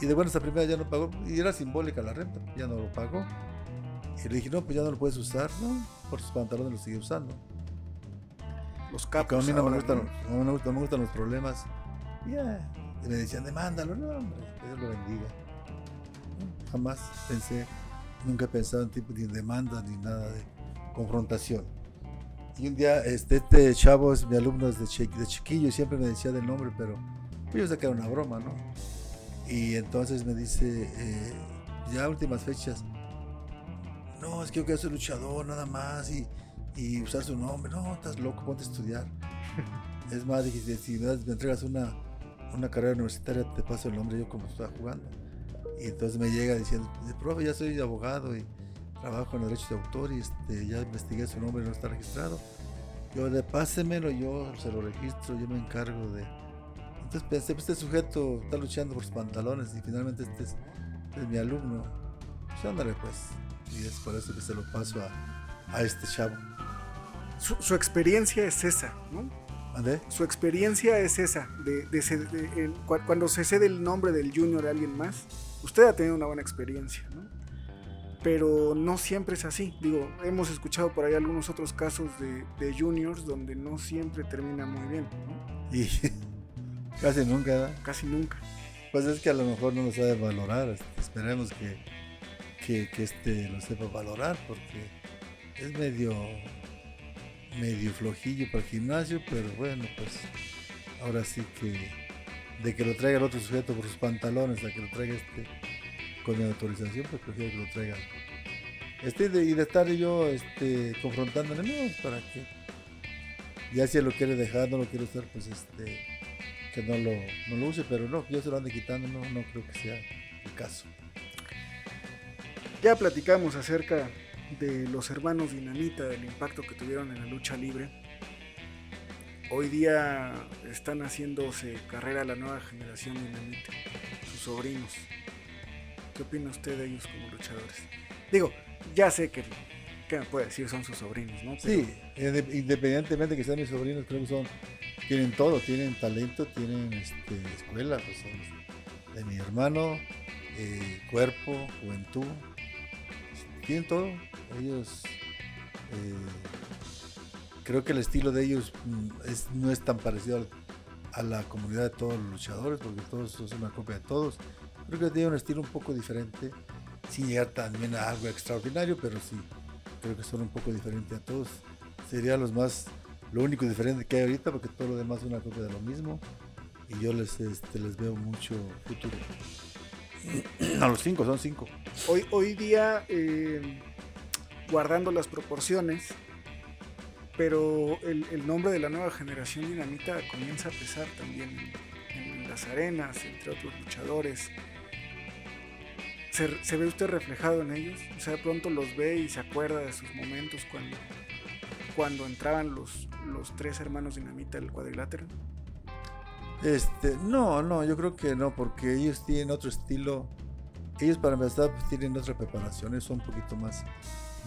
y de buenas a primera ya no pagó, y era simbólica la renta, ya no lo pagó. Y le dije, no, pues ya no lo puedes usar, ¿no? Por sus pantalones lo sigue usando. Los capos. a mí no me, gustan, ¿no? no me gustan, no me gustan los problemas, ya. Y me decían, demándalo, no, hombre, que Dios lo bendiga. Jamás pensé, nunca he pensado en tipo en demanda ni nada de confrontación. Y un día, este, este chavo es mi alumno desde de chiquillo siempre me decía del nombre, pero yo sé que era una broma, ¿no? Y entonces me dice, eh, ya últimas fechas, no, es que yo quiero ser luchador nada más y, y usar su nombre. No, estás loco, ponte a estudiar. es más, dije, si me entregas una, una carrera universitaria, te paso el nombre yo como estaba jugando. Y entonces me llega diciendo, dice, profe, ya soy abogado y trabajo en derechos de autor y este, ya investigué su nombre, no está registrado. Yo de pásemelo, yo se lo registro, yo me encargo de... Entonces pensé, pues este sujeto está luchando por sus pantalones y finalmente este es, es mi alumno. Pues ándale pues. Y es por eso que se lo paso a, a este chavo. Su, su experiencia es esa, ¿no? ¿Ande? Su experiencia es esa, de, de ce- de- el- cu- cuando se cede el nombre del junior a alguien más, usted ha tenido una buena experiencia, ¿no? Pero no siempre es así. Digo, hemos escuchado por ahí algunos otros casos de, de juniors donde no siempre termina muy bien, ¿no? Y casi nunca, ¿verdad? Casi nunca. Pues es que a lo mejor no lo sabe valorar. esperemos que, que, que este lo sepa valorar porque es medio medio flojillo para el gimnasio, pero bueno, pues ahora sí que de que lo traiga el otro sujeto por sus pantalones a que lo traiga este con mi autorización, pues prefiero que lo traiga. Este de, y de estar yo este confrontándole, no, para que ya si él lo quiere dejar, no lo quiere usar, pues este que no lo, no lo use, pero no, yo se lo ande quitando, no, no creo que sea el caso. Ya platicamos acerca de los hermanos Dinamita, del impacto que tuvieron en la lucha libre. Hoy día están haciéndose carrera la nueva generación Dinamita, sus sobrinos. ¿Qué opina usted de ellos como luchadores? Digo, ya sé que, ¿qué me puede decir? Son sus sobrinos, ¿no? Sí, inde- independientemente que sean mis sobrinos, creo que son, tienen todo, tienen talento, tienen este, escuela, pues son de mi hermano, eh, cuerpo, juventud, tienen todo. Ellos, eh, creo que el estilo de ellos mm, es, no es tan parecido al- a la comunidad de todos los luchadores, porque todos son una copia de todos. Creo que tienen un estilo un poco diferente, sin llegar también a algo extraordinario, pero sí, creo que son un poco diferentes a todos. Sería los más, lo único diferente que hay ahorita, porque todo lo demás es una copia de lo mismo. Y yo les, este, les veo mucho futuro. A los cinco, son cinco. hoy, hoy día, eh, guardando las proporciones, pero el, nombre de la nueva generación Dinamita comienza a pesar también en, las arenas, entre otros luchadores. ¿Se, ve usted reflejado en ellos? O sea, de pronto los ve y se acuerda de sus momentos cuando, cuando entraban los, los tres hermanos Dinamita del cuadrilátero. Este, no, no, yo creo que no, porque ellos tienen otro estilo. Ellos para empezar pues, tienen otra preparación, son un poquito más,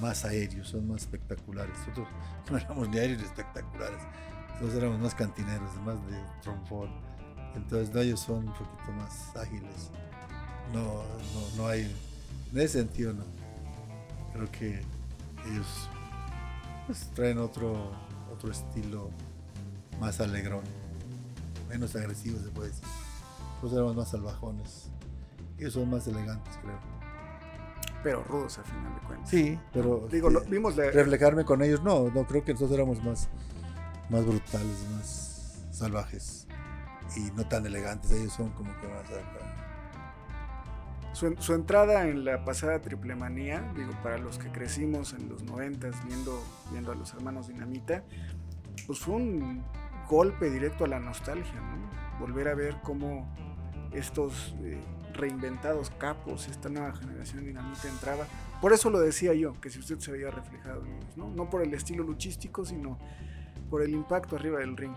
más aéreos, son más espectaculares. Nosotros no éramos ni aéreos ni espectaculares, nosotros éramos más cantineros, más de trombón. Entonces ellos son un poquito más ágiles. No, no, no hay, en ese sentido no. Creo que ellos pues, traen otro, otro estilo más alegrón menos agresivos se puede decir. Nosotros éramos más salvajones. Ellos son más elegantes, creo. Pero rudos a final de cuentas. Sí, pero Digo, este, lo- vimos la, reflejarme con ellos, no, no creo que nosotros éramos más, más brutales, más salvajes y no tan elegantes. Ellos son como que más acá. Su, su, entrada en la pasada triple manía, digo, para los que crecimos en los noventas viendo, viendo a los hermanos Dinamita, pues fue un golpe directo a la nostalgia, ¿no? Volver a ver cómo estos eh, reinventados capos, esta nueva generación dinamita entraba. Por eso lo decía yo, que si usted se veía reflejado en ellos, ¿no? No por el estilo luchístico, sino por el impacto arriba del ring.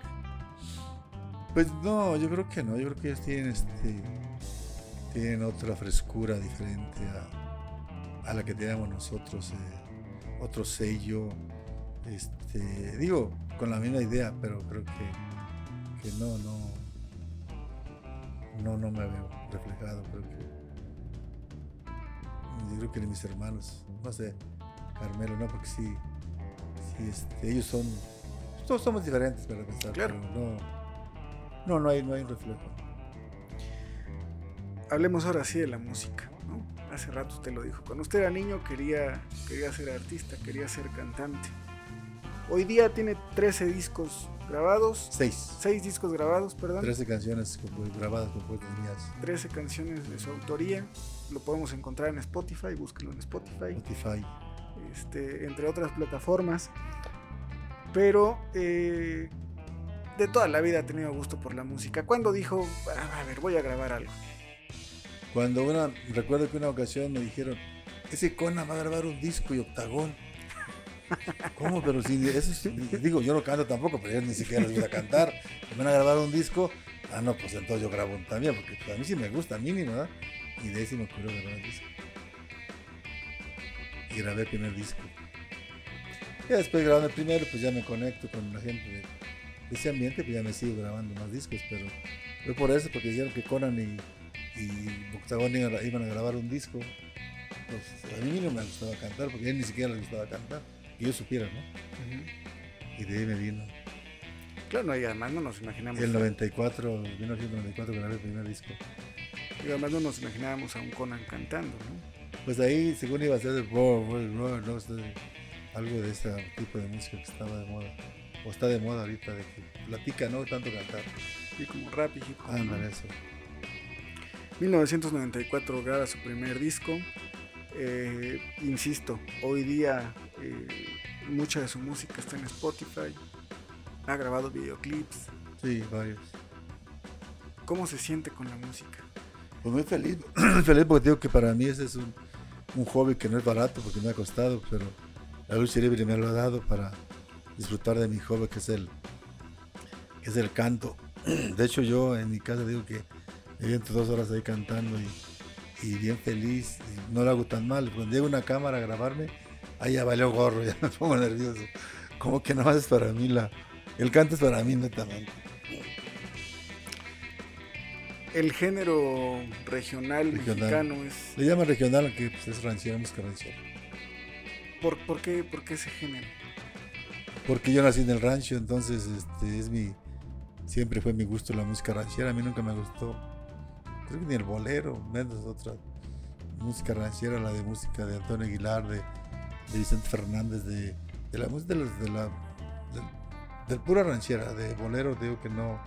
Pues no, yo creo que no, yo creo que ellos tienen este tienen otra frescura diferente a, la que teníamos nosotros, eh, otro sello, este, digo, con la misma idea, pero creo que, que no, no, no, no me veo reflejado, creo que, yo creo que ni mis hermanos, no sé, Carmelo, no, porque sí, sí este, ellos son, todos somos diferentes para pensar, claro. pero no, no, no hay, no hay un reflejo. Hablemos ahora sí de la música, ¿no? Hace rato usted lo dijo. Cuando usted era niño quería, quería ser artista, quería ser cantante. Hoy día tiene 13 discos grabados. 6. 6 discos grabados, perdón. 13 canciones grabadas compuestas mías. 13 canciones de su autoría. Lo podemos encontrar en Spotify, búsquelo en Spotify. Spotify. Este, entre otras plataformas. Pero eh, de toda la vida ha tenido gusto por la música. ¿Cuándo dijo, a ver, voy a grabar algo? Cuando una, recuerdo que una ocasión me dijeron, ese Conan va a grabar un disco y octagón. ¿Cómo? Pero si eso sí, digo, yo no canto tampoco, pero yo ni siquiera les gusta cantar. Me van a grabar un disco. Ah, no, pues entonces yo grabo también, porque pues, a mí sí me gusta, mínimo, ¿verdad? Y de ahí sí me ocurrió grabar un disco. Y grabé el primer disco. Y después grabando el primero, pues ya me conecto con la gente de, ese ambiente, pues ya me sigo grabando más discos, pero fue por eso, porque dijeron que Conan y, y Octagón iban, iban a grabar un disco. Pues a mí no me gustaba cantar, porque a él ni siquiera le gustaba cantar que yo supiera, ¿no? Uh -huh. Y de ahí me vino. Claro, y además no nos imaginamos. Y el 94, 1994 grabé el primer disco. Y además no nos imaginábamos a un Conan cantando, ¿no? Pues ahí, según iba a ser de no algo de ese tipo de música que estaba de moda. O está de moda ahorita, de que platica, no tanto cantar. Y como rap y hip hop. Ah, ¿no? eso. 1994 graba su primer disco. Eh, insisto, hoy día eh, mucha de su música está en Spotify. Ha grabado videoclips. Sí, varios. ¿Cómo se siente con la música? Pues muy feliz, muy feliz porque digo que para mí ese es un, un, hobby que no es barato porque me ha costado, pero la lucha libre me lo ha dado para disfrutar de mi hobby que es el, que es el canto. De hecho yo en mi casa digo que me viento dos horas ahí cantando y y bien feliz, y no lo hago tan mal. Cuando llega una cámara a grabarme, ahí ya valió gorro, ya me pongo nervioso. Como que no es para mí la. El canto es para mí netamente. El género regional, regional. mexicano es. Le llaman regional, aunque pues, es ranchera, música ranchera. ¿Por, por, qué, ¿Por qué ese género? Porque yo nací en el rancho, entonces este es mi. Siempre fue mi gusto la música ranchera. A mí nunca me gustó creo que ni el bolero, menos otra música ranchera, la de música de Antonio Aguilar, de, de Vicente Fernández, de, de, la música de, los, de la del pura ranchera, de bolero, digo que no.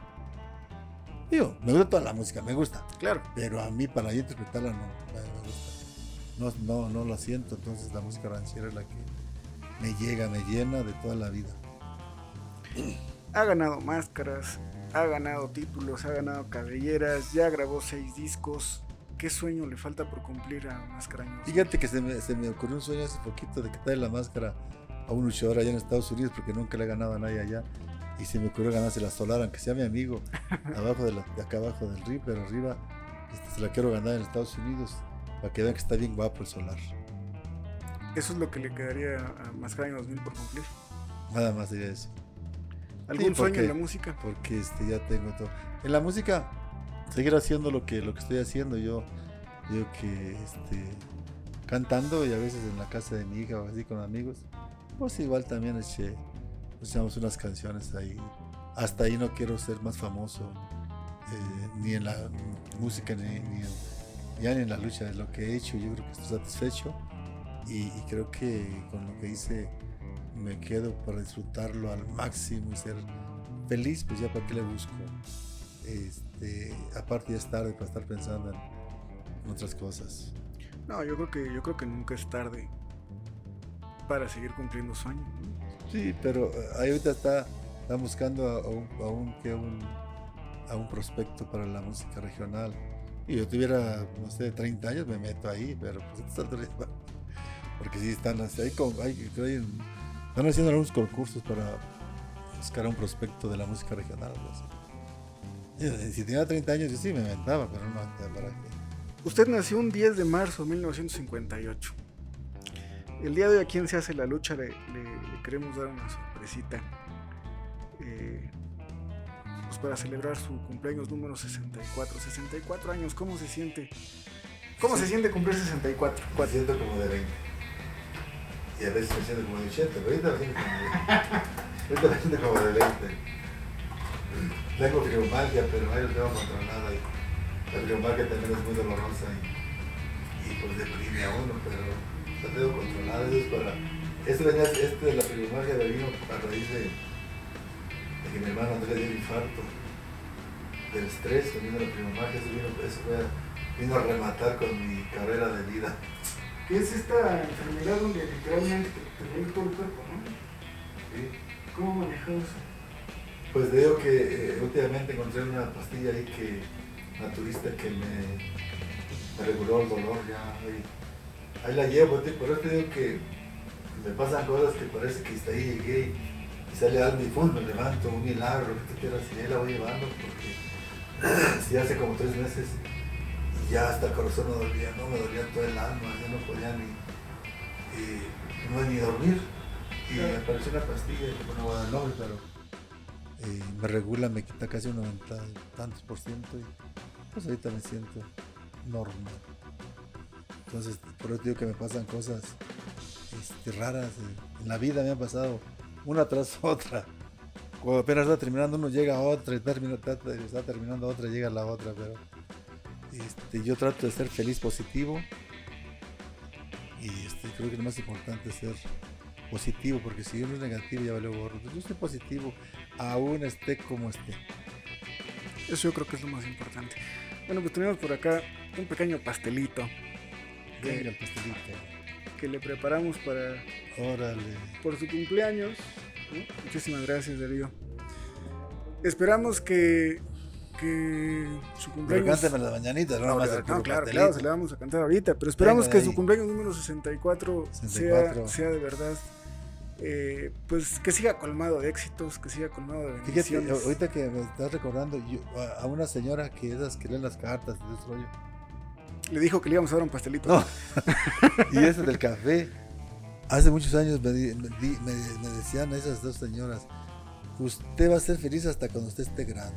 Digo, me gusta toda la música, me gusta. Claro. Pero a mí para yo interpretarla no me gusta. No, no, no la siento, entonces la música ranchera es la que me llega, me llena de toda la vida. Ha ganado máscaras, ha ganado títulos, ha ganado cabelleras, ya grabó seis discos. ¿Qué sueño le falta por cumplir a Mascaraños? Fíjate que se me, se me, ocurrió un sueño hace poquito de quitarle la máscara a un luchador allá en Estados Unidos porque nunca le ha ganado a nadie allá. Y se me ocurrió ganarse la solar, aunque sea mi amigo, abajo de, la, de acá abajo del río, pero arriba este, se la quiero ganar en Estados Unidos para que vean que está bien guapo el solar. Eso es lo que le quedaría a Mascaraños 2000 por cumplir. Nada más sería eso. ¿Algún sí, porque, sueño en la música? Porque este, ya tengo todo. En la música, seguir haciendo lo que, lo que estoy haciendo. Yo digo que este, cantando y a veces en la casa de mi hija o así con amigos, pues igual también eché, echamos unas canciones ahí. Hasta ahí no quiero ser más famoso, eh, ni en la música, ni, en, ya ni en la lucha de lo que he hecho. Yo creo que estoy satisfecho y, y creo que con lo que hice me quedo para disfrutarlo al máximo y ser feliz, pues ya para qué le busco. Este, aparte ya es tarde para estar pensando en, otras cosas. No, yo creo que yo creo que nunca es tarde para seguir cumpliendo sueños. ¿no? Sí, pero eh, ahí ahorita está, está buscando a, un, a un- que un- a un prospecto para la música regional. Y yo tuviera, no sé, 30 años, me meto ahí, pero pues Porque sí están así, hay, hay- están haciendo algunos concursos para buscar a un prospecto de la música regional. Si tenía 30 años, yo sí me inventaba, pero no, ¿para qué? Usted nació un 10 de marzo de 1958. El día de hoy a quien se hace la lucha le, le- le queremos dar una sorpresita. eh, pues para celebrar su cumpleaños número 64. 64 años, ¿cómo se siente? ¿Cómo se siente cumplir 64? Me siento como de 20. Y a veces me siento como de 80, pero ahorita me siento como de, ahorita me siento como de 20. Tengo fibromialgia, pero lo tengo controlada. Y la fibromialgia también es muy dolorosa y, y pues deprime a uno, pero la tengo controlada. Eso es para. Esto, venía, esto de la fibromialgia me vino a raíz de, de que mi hermano Andrés dio infarto. Del estrés, vino la fibromialgia, eso, vino, eso fue a- vino a rematar con mi carrera de vida. ¿Qué es esta enfermedad donde literalmente te duele todo el cuerpo, no? ¿sí? ¿Cómo manejas eso? Pues digo que eh, últimamente encontré una pastilla ahí que naturista que me, me reguló el dolor ya. Ahí, ahí la llevo, por eso te digo que me pasan cosas que parece que hasta ahí llegué y, sale y pum, me levanto, un milagro, que quieras, y ahí la voy llevando porque sí hace como tres meses y ya hasta el corazón no dolía, no me dolía todo el alma, ya no podía ni, y no ni dormir. Y me apareció una pastilla, que no voy a dar nombre, pero me regula, me quita casi un 90 y tantos por ciento y pues ahorita me siento normal. Entonces, por eso digo que me pasan cosas este, raras. eh, En la vida me han pasado una tras otra. Cuando apenas está terminando uno llega a otra y termina, está, terminando otra llega la otra, pero este, yo trato de ser feliz, positivo y este, creo que lo más importante es ser positivo, porque si uno es negativo ya valió gorro. Yo soy positivo, aún esté como esté. Eso yo creo que es lo más importante. Bueno, pues tenemos por acá un pequeño pastelito Venga el pastelito. que le preparamos para Órale. por su cumpleaños. ¿no? Muchísimas gracias, Darío. Esperamos que, que su Pero cumpleaños. cántame las mañanitas, no, No, puro no, claro, claro, se la vamos a cantar ahorita, pero esperamos Venga que su cumpleaños número 64, 64. Sea, sea de verdad, eh, pues que siga colmado de éxitos, que siga colmado de Fíjate, bendiciones. ahorita que me estás recordando, yo, a, una señora que esas que leen las cartas y ese rollo. Le dijo que le íbamos a dar un pastelito. No. y ese del café. Hace muchos años me, me me- me decían esas dos señoras, usted va a ser feliz hasta cuando usted esté grande.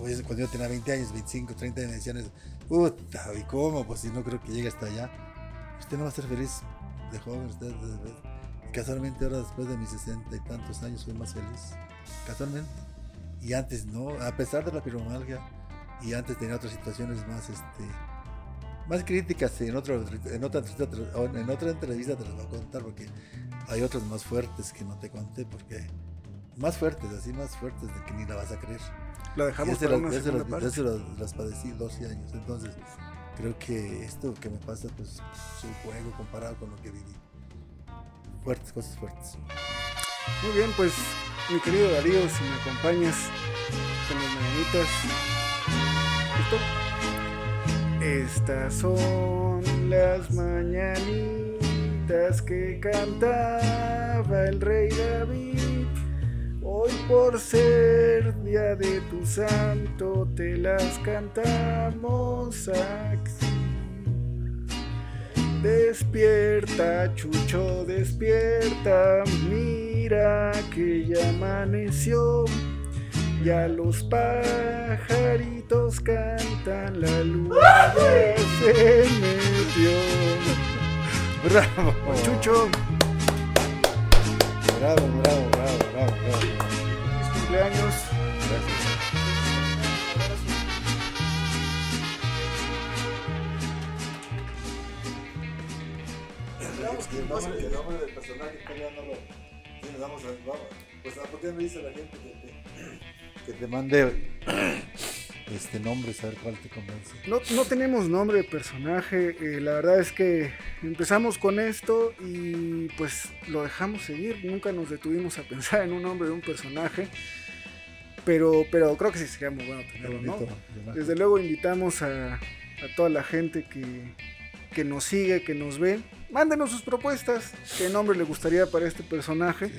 Oye, cuando yo tenía 20 años, 25, 30 años, me decían eso. Puta, ¿y cómo? Pues si no creo que llegue hasta allá. Usted no va a ser feliz de joven, de- de- Casualmente ahora después de mis 60 y tantos años soy más feliz. Casualmente. Y antes no, a pesar de la piromalgia. Y antes tenía otras situaciones más, este, más críticas en, otro, en, otra, en otra entrevista te las voy a contar porque hay otras más fuertes que no te conté porque más fuertes, así más fuertes de que ni la vas a creer. La Y dejamos ese para las, una ese segunda las- parte. ese padecí 12 años, entonces creo que esto que me pasa pues es un juego comparado con lo que viví. Fuertes, cosas fuertes. Muy bien, pues mi querido Darío, si me acompañas con las mañanitas. ¿Listo? Estas son las mañanitas que cantaba el rey David. Hoy por ser día de tu santo te las cantamos aquí. Despierta, Chucho, despierta, mira que ya amaneció. Ya los pajaritos cantan, la luna ya se metió. ¡Bravo! Chucho, Bravo, bravo, cumpleaños. Gracias. Que el nombre, el nombre del personaje todavía no lo. Sí, nos vamos a. Vamos. Pues, ¿a ¿por qué me dice la gente que te, que te mande este nombre, saber cuál te convence. No, no tenemos nombre de personaje, eh, la verdad es que empezamos con esto y pues lo dejamos seguir, nunca nos detuvimos a pensar en un nombre de un personaje, pero, pero creo que sí sería muy bueno tenerlo, ¿no? Desde luego invitamos a, a toda la gente que, que nos sigue, que nos ve, mándenos sus propuestas, qué nombre le gustaría para este personaje. Sí.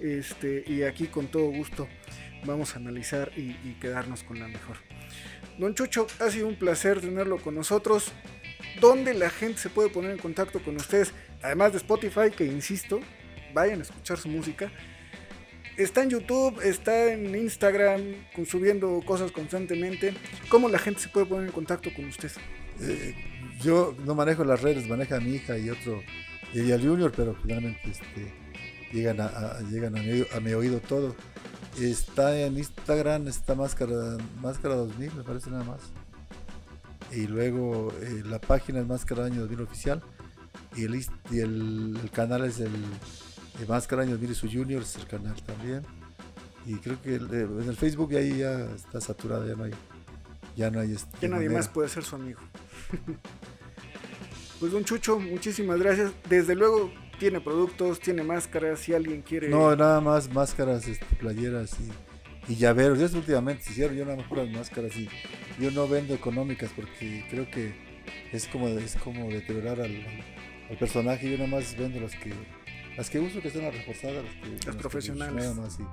Este, y aquí con todo gusto vamos a analizar y, y quedarnos con la mejor. Don Chucho, ha sido un placer tenerlo con nosotros. ¿Dónde la gente se puede poner en contacto con ustedes? Además de Spotify, que insisto, vayan a escuchar su música. Está en YouTube, está en Instagram, subiendo cosas constantemente. ¿Cómo la gente se puede poner en contacto con usted? Eh, yo no manejo las redes, maneja mi hija y otro, y el Junior, pero finalmente este, llegan, a, a- llegan a, mi, oído- todo. Está en Instagram, está Máscara, Máscara 2000, me parece nada más. Y luego eh, la página es Máscara Año 2000 Oficial. Y el canal es el, el Máscara Año 2000 y su Junior, es el canal también. Y creo que el- eh, en el Facebook ahí ya está saturado, ya no hay. Ya no hay este, Ya nadie manera. más puede ser su amigo. pues don Chucho, muchísimas gracias. Desde luego tiene productos, tiene máscaras, si alguien quiere... No, nada más máscaras, este, playeras y, y llaveros. Eso últimamente se hicieron, yo nada más puras máscaras y yo no vendo económicas porque creo que es como es como deteriorar al, al personaje. Yo nada más vendo las que las que uso que son las reforzadas, las, que- las que profesionales. uso, Nada más y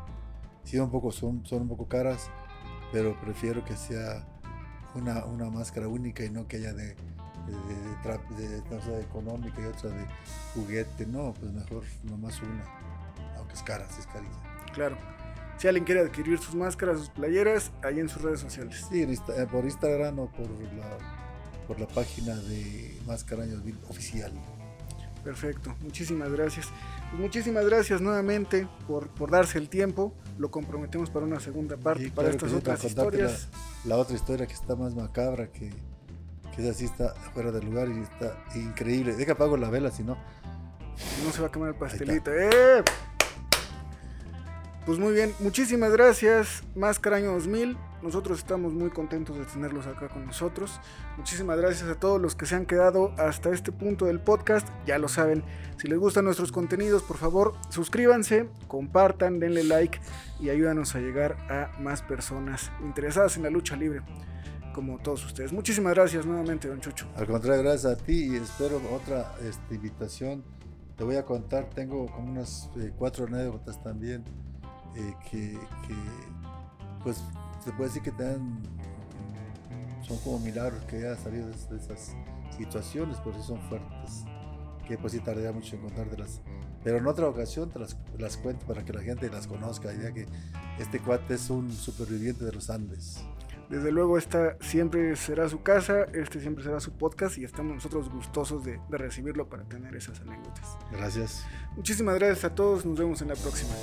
sí un poco son son un poco caras, pero prefiero que sea una, una máscara única y no que haya de de, de, de- de económica y otra de juguete. No, pues mejor nomás una aunque es cara, sí es carilla. Claro. Si alguien quiere adquirir sus máscaras, sus playeras, ahí en sus redes sociales. Sí, eh, por Instagram o por la, por la página de Máscara Años Mil oficial. Perfecto, muchísimas gracias. Pues muchísimas gracias nuevamente por, por darse el tiempo. Lo comprometemos para una segunda parte, para claro estas otras historias. La, la otra historia que está más macabra, que, que esa sí está fuera del lugar y está increíble. Deja apago la vela, si no. No se va a quemar el pastelito. ¡Eh! Pues muy bien, muchísimas gracias, Máscara Año 2000. Nosotros estamos muy contentos de tenerlos acá con nosotros. Muchísimas gracias a todos los que se han quedado hasta este punto del podcast. Ya lo saben, si les gustan nuestros contenidos, por favor, suscríbanse, compartan, denle like y ayúdanos a llegar a más personas interesadas en la lucha libre, como todos ustedes. Muchísimas gracias nuevamente, don Chucho. Al contrario, gracias a ti y espero otra este, invitación. Te voy a contar, tengo como unas eh, cuatro anécdotas también eh, que, que, pues se puede decir que dan, son como milagros que haya salido de, esas situaciones, pero sí son fuertes, que pues sí tardaría mucho en contártelas. Pero en otra ocasión te las, las cuento para que la gente las conozca y vea que este cuate es un superviviente de los Andes. Desde luego, esta siempre será su casa, este siempre será su podcast y estamos nosotros gustosos de, de recibirlo para tener esas anécdotas. Gracias. Muchísimas gracias a todos, nos vemos en la próxima.